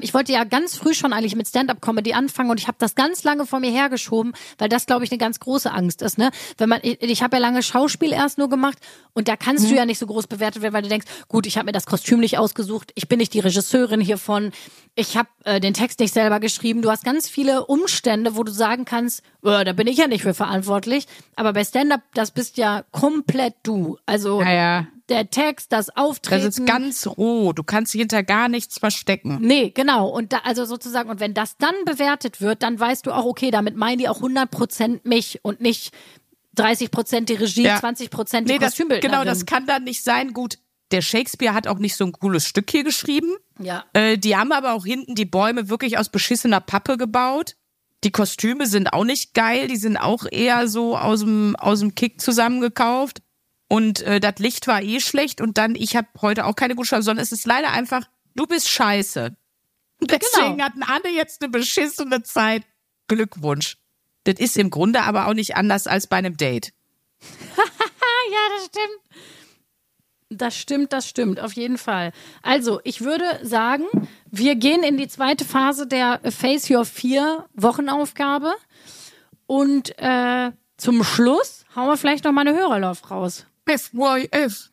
ich wollte ja ganz früh schon eigentlich mit Stand-up-Comedy anfangen und ich habe das ganz lange vor mir hergeschoben, weil das, glaube ich, eine ganz große Angst ist. Ne? Wenn man, ich, ich habe ja lange Schauspiel erst nur gemacht und da kannst mhm. du ja nicht so groß bewertet werden, weil du denkst, gut, ich habe mir das Kostüm nicht ausgesucht, ich bin nicht die Regisseurin hiervon, ich habe äh, den Text nicht selber geschrieben. Du hast ganz viele Umstände, wo du sagen kannst, oh, da bin ich ja nicht für verantwortlich. Aber bei Stand-up, das bist ja komplett du. Also ja, ja der Text, das Auftreten. Das ist ganz roh. Du kannst hinter gar nichts verstecken. Nee, genau. Und da, also sozusagen, und wenn das dann bewertet wird, dann weißt du auch, okay, damit meinen die auch 100 Prozent mich und nicht 30 Prozent die Regie, ja. 20 Prozent die nee, Kostümbildnerin. Genau, das kann dann nicht sein. Gut, der Shakespeare hat auch nicht so ein cooles Stück hier geschrieben. Ja. Äh, die haben aber auch hinten die Bäume wirklich aus beschissener Pappe gebaut. Die Kostüme sind auch nicht geil, die sind auch eher so aus dem, aus dem Kick zusammengekauft. Und äh, das Licht war eh schlecht und dann, ich habe heute auch keine gute Chance, sondern es ist leider einfach, du bist scheiße. Deswegen genau. hatten alle jetzt eine beschissene Zeit. Glückwunsch. Das ist im Grunde aber auch nicht anders als bei einem Date. ja, das stimmt. Das stimmt, das stimmt, auf jeden Fall. Also, ich würde sagen, wir gehen in die zweite Phase der Face Your Fear Wochenaufgabe. Und äh, zum Schluss hauen wir vielleicht noch mal eine Hörerlauf raus. FYF.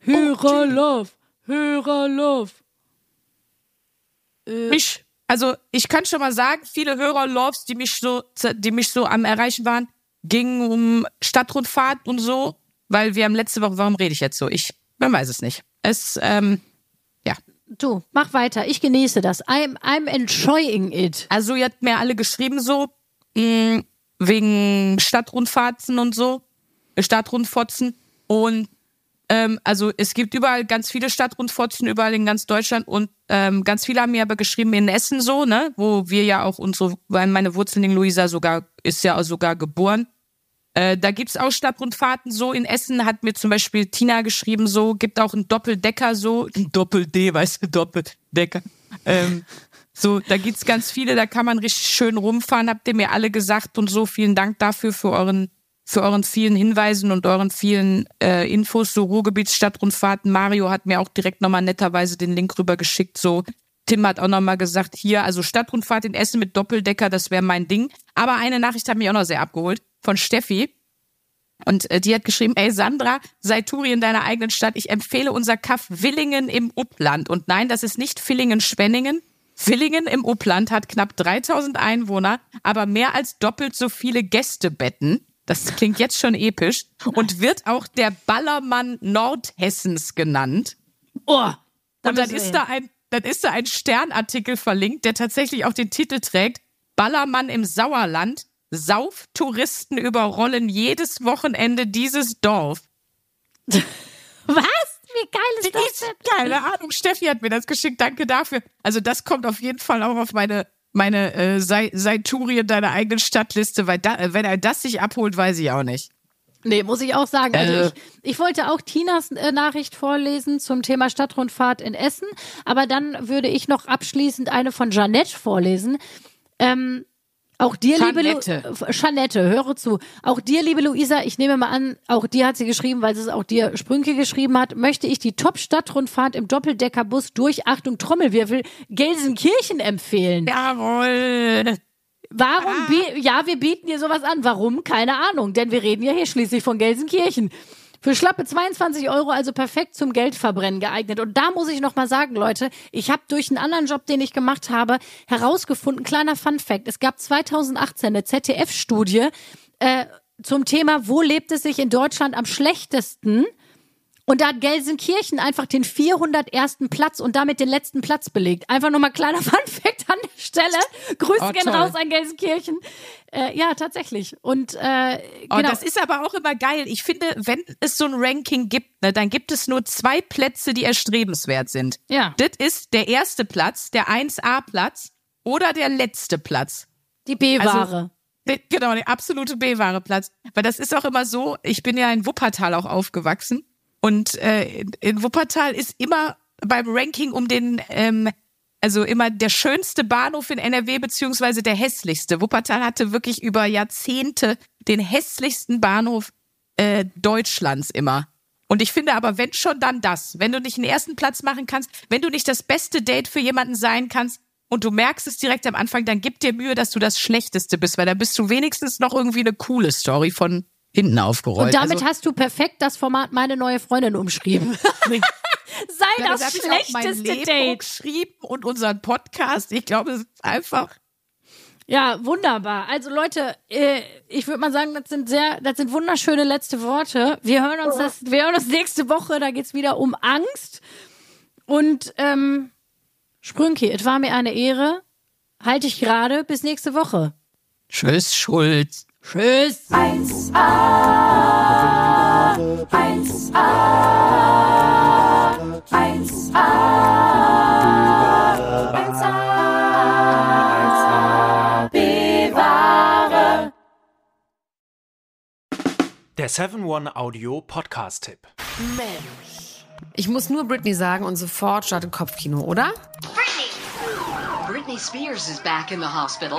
Hörerlauf. Hörerlauf. Äh. Mich, also ich kann schon mal sagen, viele Hörerlaufs, die mich so, die mich so am Erreichen waren, gingen um Stadtrundfahrt und so, weil wir haben letzte Woche, warum rede ich jetzt so? Ich, man weiß es nicht. Es, ähm, ja. Du, mach weiter. Ich genieße das. I'm, I'm enjoying it. Also, ihr habt mir alle geschrieben so, mh, mm, wegen Stadtrundfahrten und so, Stadtrundfotzen. Und ähm, also es gibt überall ganz viele Stadtrundfotzen, überall in ganz Deutschland und ähm, ganz viele haben mir aber geschrieben in Essen so, ne, wo wir ja auch unsere, weil meine Wurzeln in Luisa sogar ist ja sogar geboren. Äh, da gibt's auch Stadtrundfahrten so. In Essen hat mir zum Beispiel Tina geschrieben so, gibt auch einen Doppeldecker so, ein Doppel-D, weißt du, Doppeldecker. Ähm, so, da gibt's ganz viele, da kann man richtig schön rumfahren, habt ihr mir alle gesagt und so. Vielen Dank dafür für euren für euren vielen Hinweisen und euren vielen äh, Infos, so Ruhrgebietsstadtrundfahrten. Mario hat mir auch direkt nochmal netterweise den Link rübergeschickt, so Tim hat auch nochmal gesagt, hier, also Stadtrundfahrt in Essen mit Doppeldecker, das wäre mein Ding. Aber eine Nachricht hat mich auch noch sehr abgeholt von Steffi. Und äh, die hat geschrieben, ey Sandra, sei Touri in deiner eigenen Stadt. Ich empfehle unser Kaff Willingen im Uppland. Und nein, das ist nicht Villingen-Schwenningen. Villingen im Uppland hat knapp 3000 Einwohner, aber mehr als doppelt so viele Gästebetten. Das klingt jetzt schon episch. Und wird auch der Ballermann Nordhessens genannt. Oh, und dann ist da ein, dann ist da ein Sternartikel verlinkt, der tatsächlich auch den Titel trägt. Ballermann im Sauerland. Sauftouristen überrollen jedes Wochenende dieses Dorf. Was? Wie geil ist das denn? Keine Ahnung. Steffi hat mir das geschickt. Danke dafür. Also das kommt auf jeden Fall auch auf meine meine äh, sei, sei Touri in deiner eigenen Stadtliste, weil da, wenn er das sich abholt, weiß ich auch nicht. Nee, muss ich auch sagen. Also äh. ich, ich wollte auch Tinas äh, Nachricht vorlesen zum Thema Stadtrundfahrt in Essen, aber dann würde ich noch abschließend eine von Jeannette vorlesen. Ähm, auch dir, Jeanette. liebe Lu Jeanette, höre zu. Auch dir, liebe Luisa, ich nehme mal an, auch dir hat sie geschrieben, weil sie es auch dir Sprünke geschrieben hat, möchte ich die Top-Stadtrundfahrt im Doppeldeckerbus durch, Achtung, Trommelwirbel, Gelsenkirchen empfehlen. Jawohl. Warum? Ah. Ja, wir bieten dir sowas an. Warum? Keine Ahnung. Denn wir reden ja hier schließlich von Gelsenkirchen. Für schlappe 22 Euro also perfekt zum Geldverbrennen geeignet. Und da muss ich noch mal sagen, Leute, ich habe durch einen anderen Job, den ich gemacht habe, herausgefunden, kleiner Fun Fact, es gab 2018 eine ZDF-Studie äh, zum Thema, wo lebt es sich in Deutschland am schlechtesten? Und da hat Gelsenkirchen einfach den 401. Platz und damit den letzten Platz belegt. Einfach nochmal kleiner Funfact an der Stelle. Grüße oh, gehen raus an Gelsenkirchen. Äh, ja, tatsächlich. Und äh, oh, genau. das ist aber auch immer geil. Ich finde, wenn es so ein Ranking gibt, ne, dann gibt es nur zwei Plätze, die erstrebenswert sind. Ja. Das ist der erste Platz, der 1A-Platz oder der letzte Platz. Die B-Ware. Also, genau, der absolute B-Ware-Platz. Weil das ist auch immer so, ich bin ja in Wuppertal auch aufgewachsen. Und äh, in Wuppertal ist immer beim Ranking um den, ähm, also immer der schönste Bahnhof in NRW beziehungsweise der hässlichste. Wuppertal hatte wirklich über Jahrzehnte den hässlichsten Bahnhof äh, Deutschlands immer. Und ich finde aber, wenn schon, dann das. Wenn du nicht den ersten Platz machen kannst, wenn du nicht das beste Date für jemanden sein kannst und du merkst es direkt am Anfang, dann gib dir Mühe, dass du das Schlechteste bist, weil da bist du wenigstens noch irgendwie eine coole Story von hinten aufgerollt. Und damit also, hast du perfekt das Format meine neue Freundin umschrieben. Sei ja, das hab ich auch mein schlechteste Date. geschrieben und unseren Podcast. Ich glaube, es ist einfach. Ja, wunderbar. Also Leute, äh, ich würde mal sagen, das sind sehr, das sind wunderschöne letzte Worte. Wir hören uns das, wir hören uns nächste Woche. Da geht's wieder um Angst. Und ähm, Sprünki, es war mir eine Ehre. Halte ich gerade. Bis nächste Woche. Tschüss, Schulz. Tschüss. 1A, 1A, 1A, 1A, bewahre. Der 7-One Audio Podcast-Tipp. Ich muss nur Britney sagen und sofort startet Kopfkino, oder? Britney Spears is back in the hospital.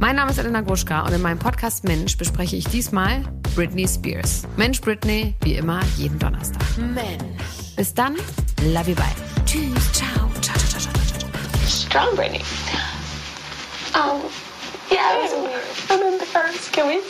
Mein Name ist Elena Gruschka und in meinem Podcast Mensch bespreche ich diesmal Britney Spears. Mensch Britney, wie immer, jeden Donnerstag. Mensch. Bis dann, love you, bye. Tschüss, ciao, ciao, ciao, ciao, ciao, ciao. strong Brittany. Um, yeah, it was weird. I'm embarrassed. Can we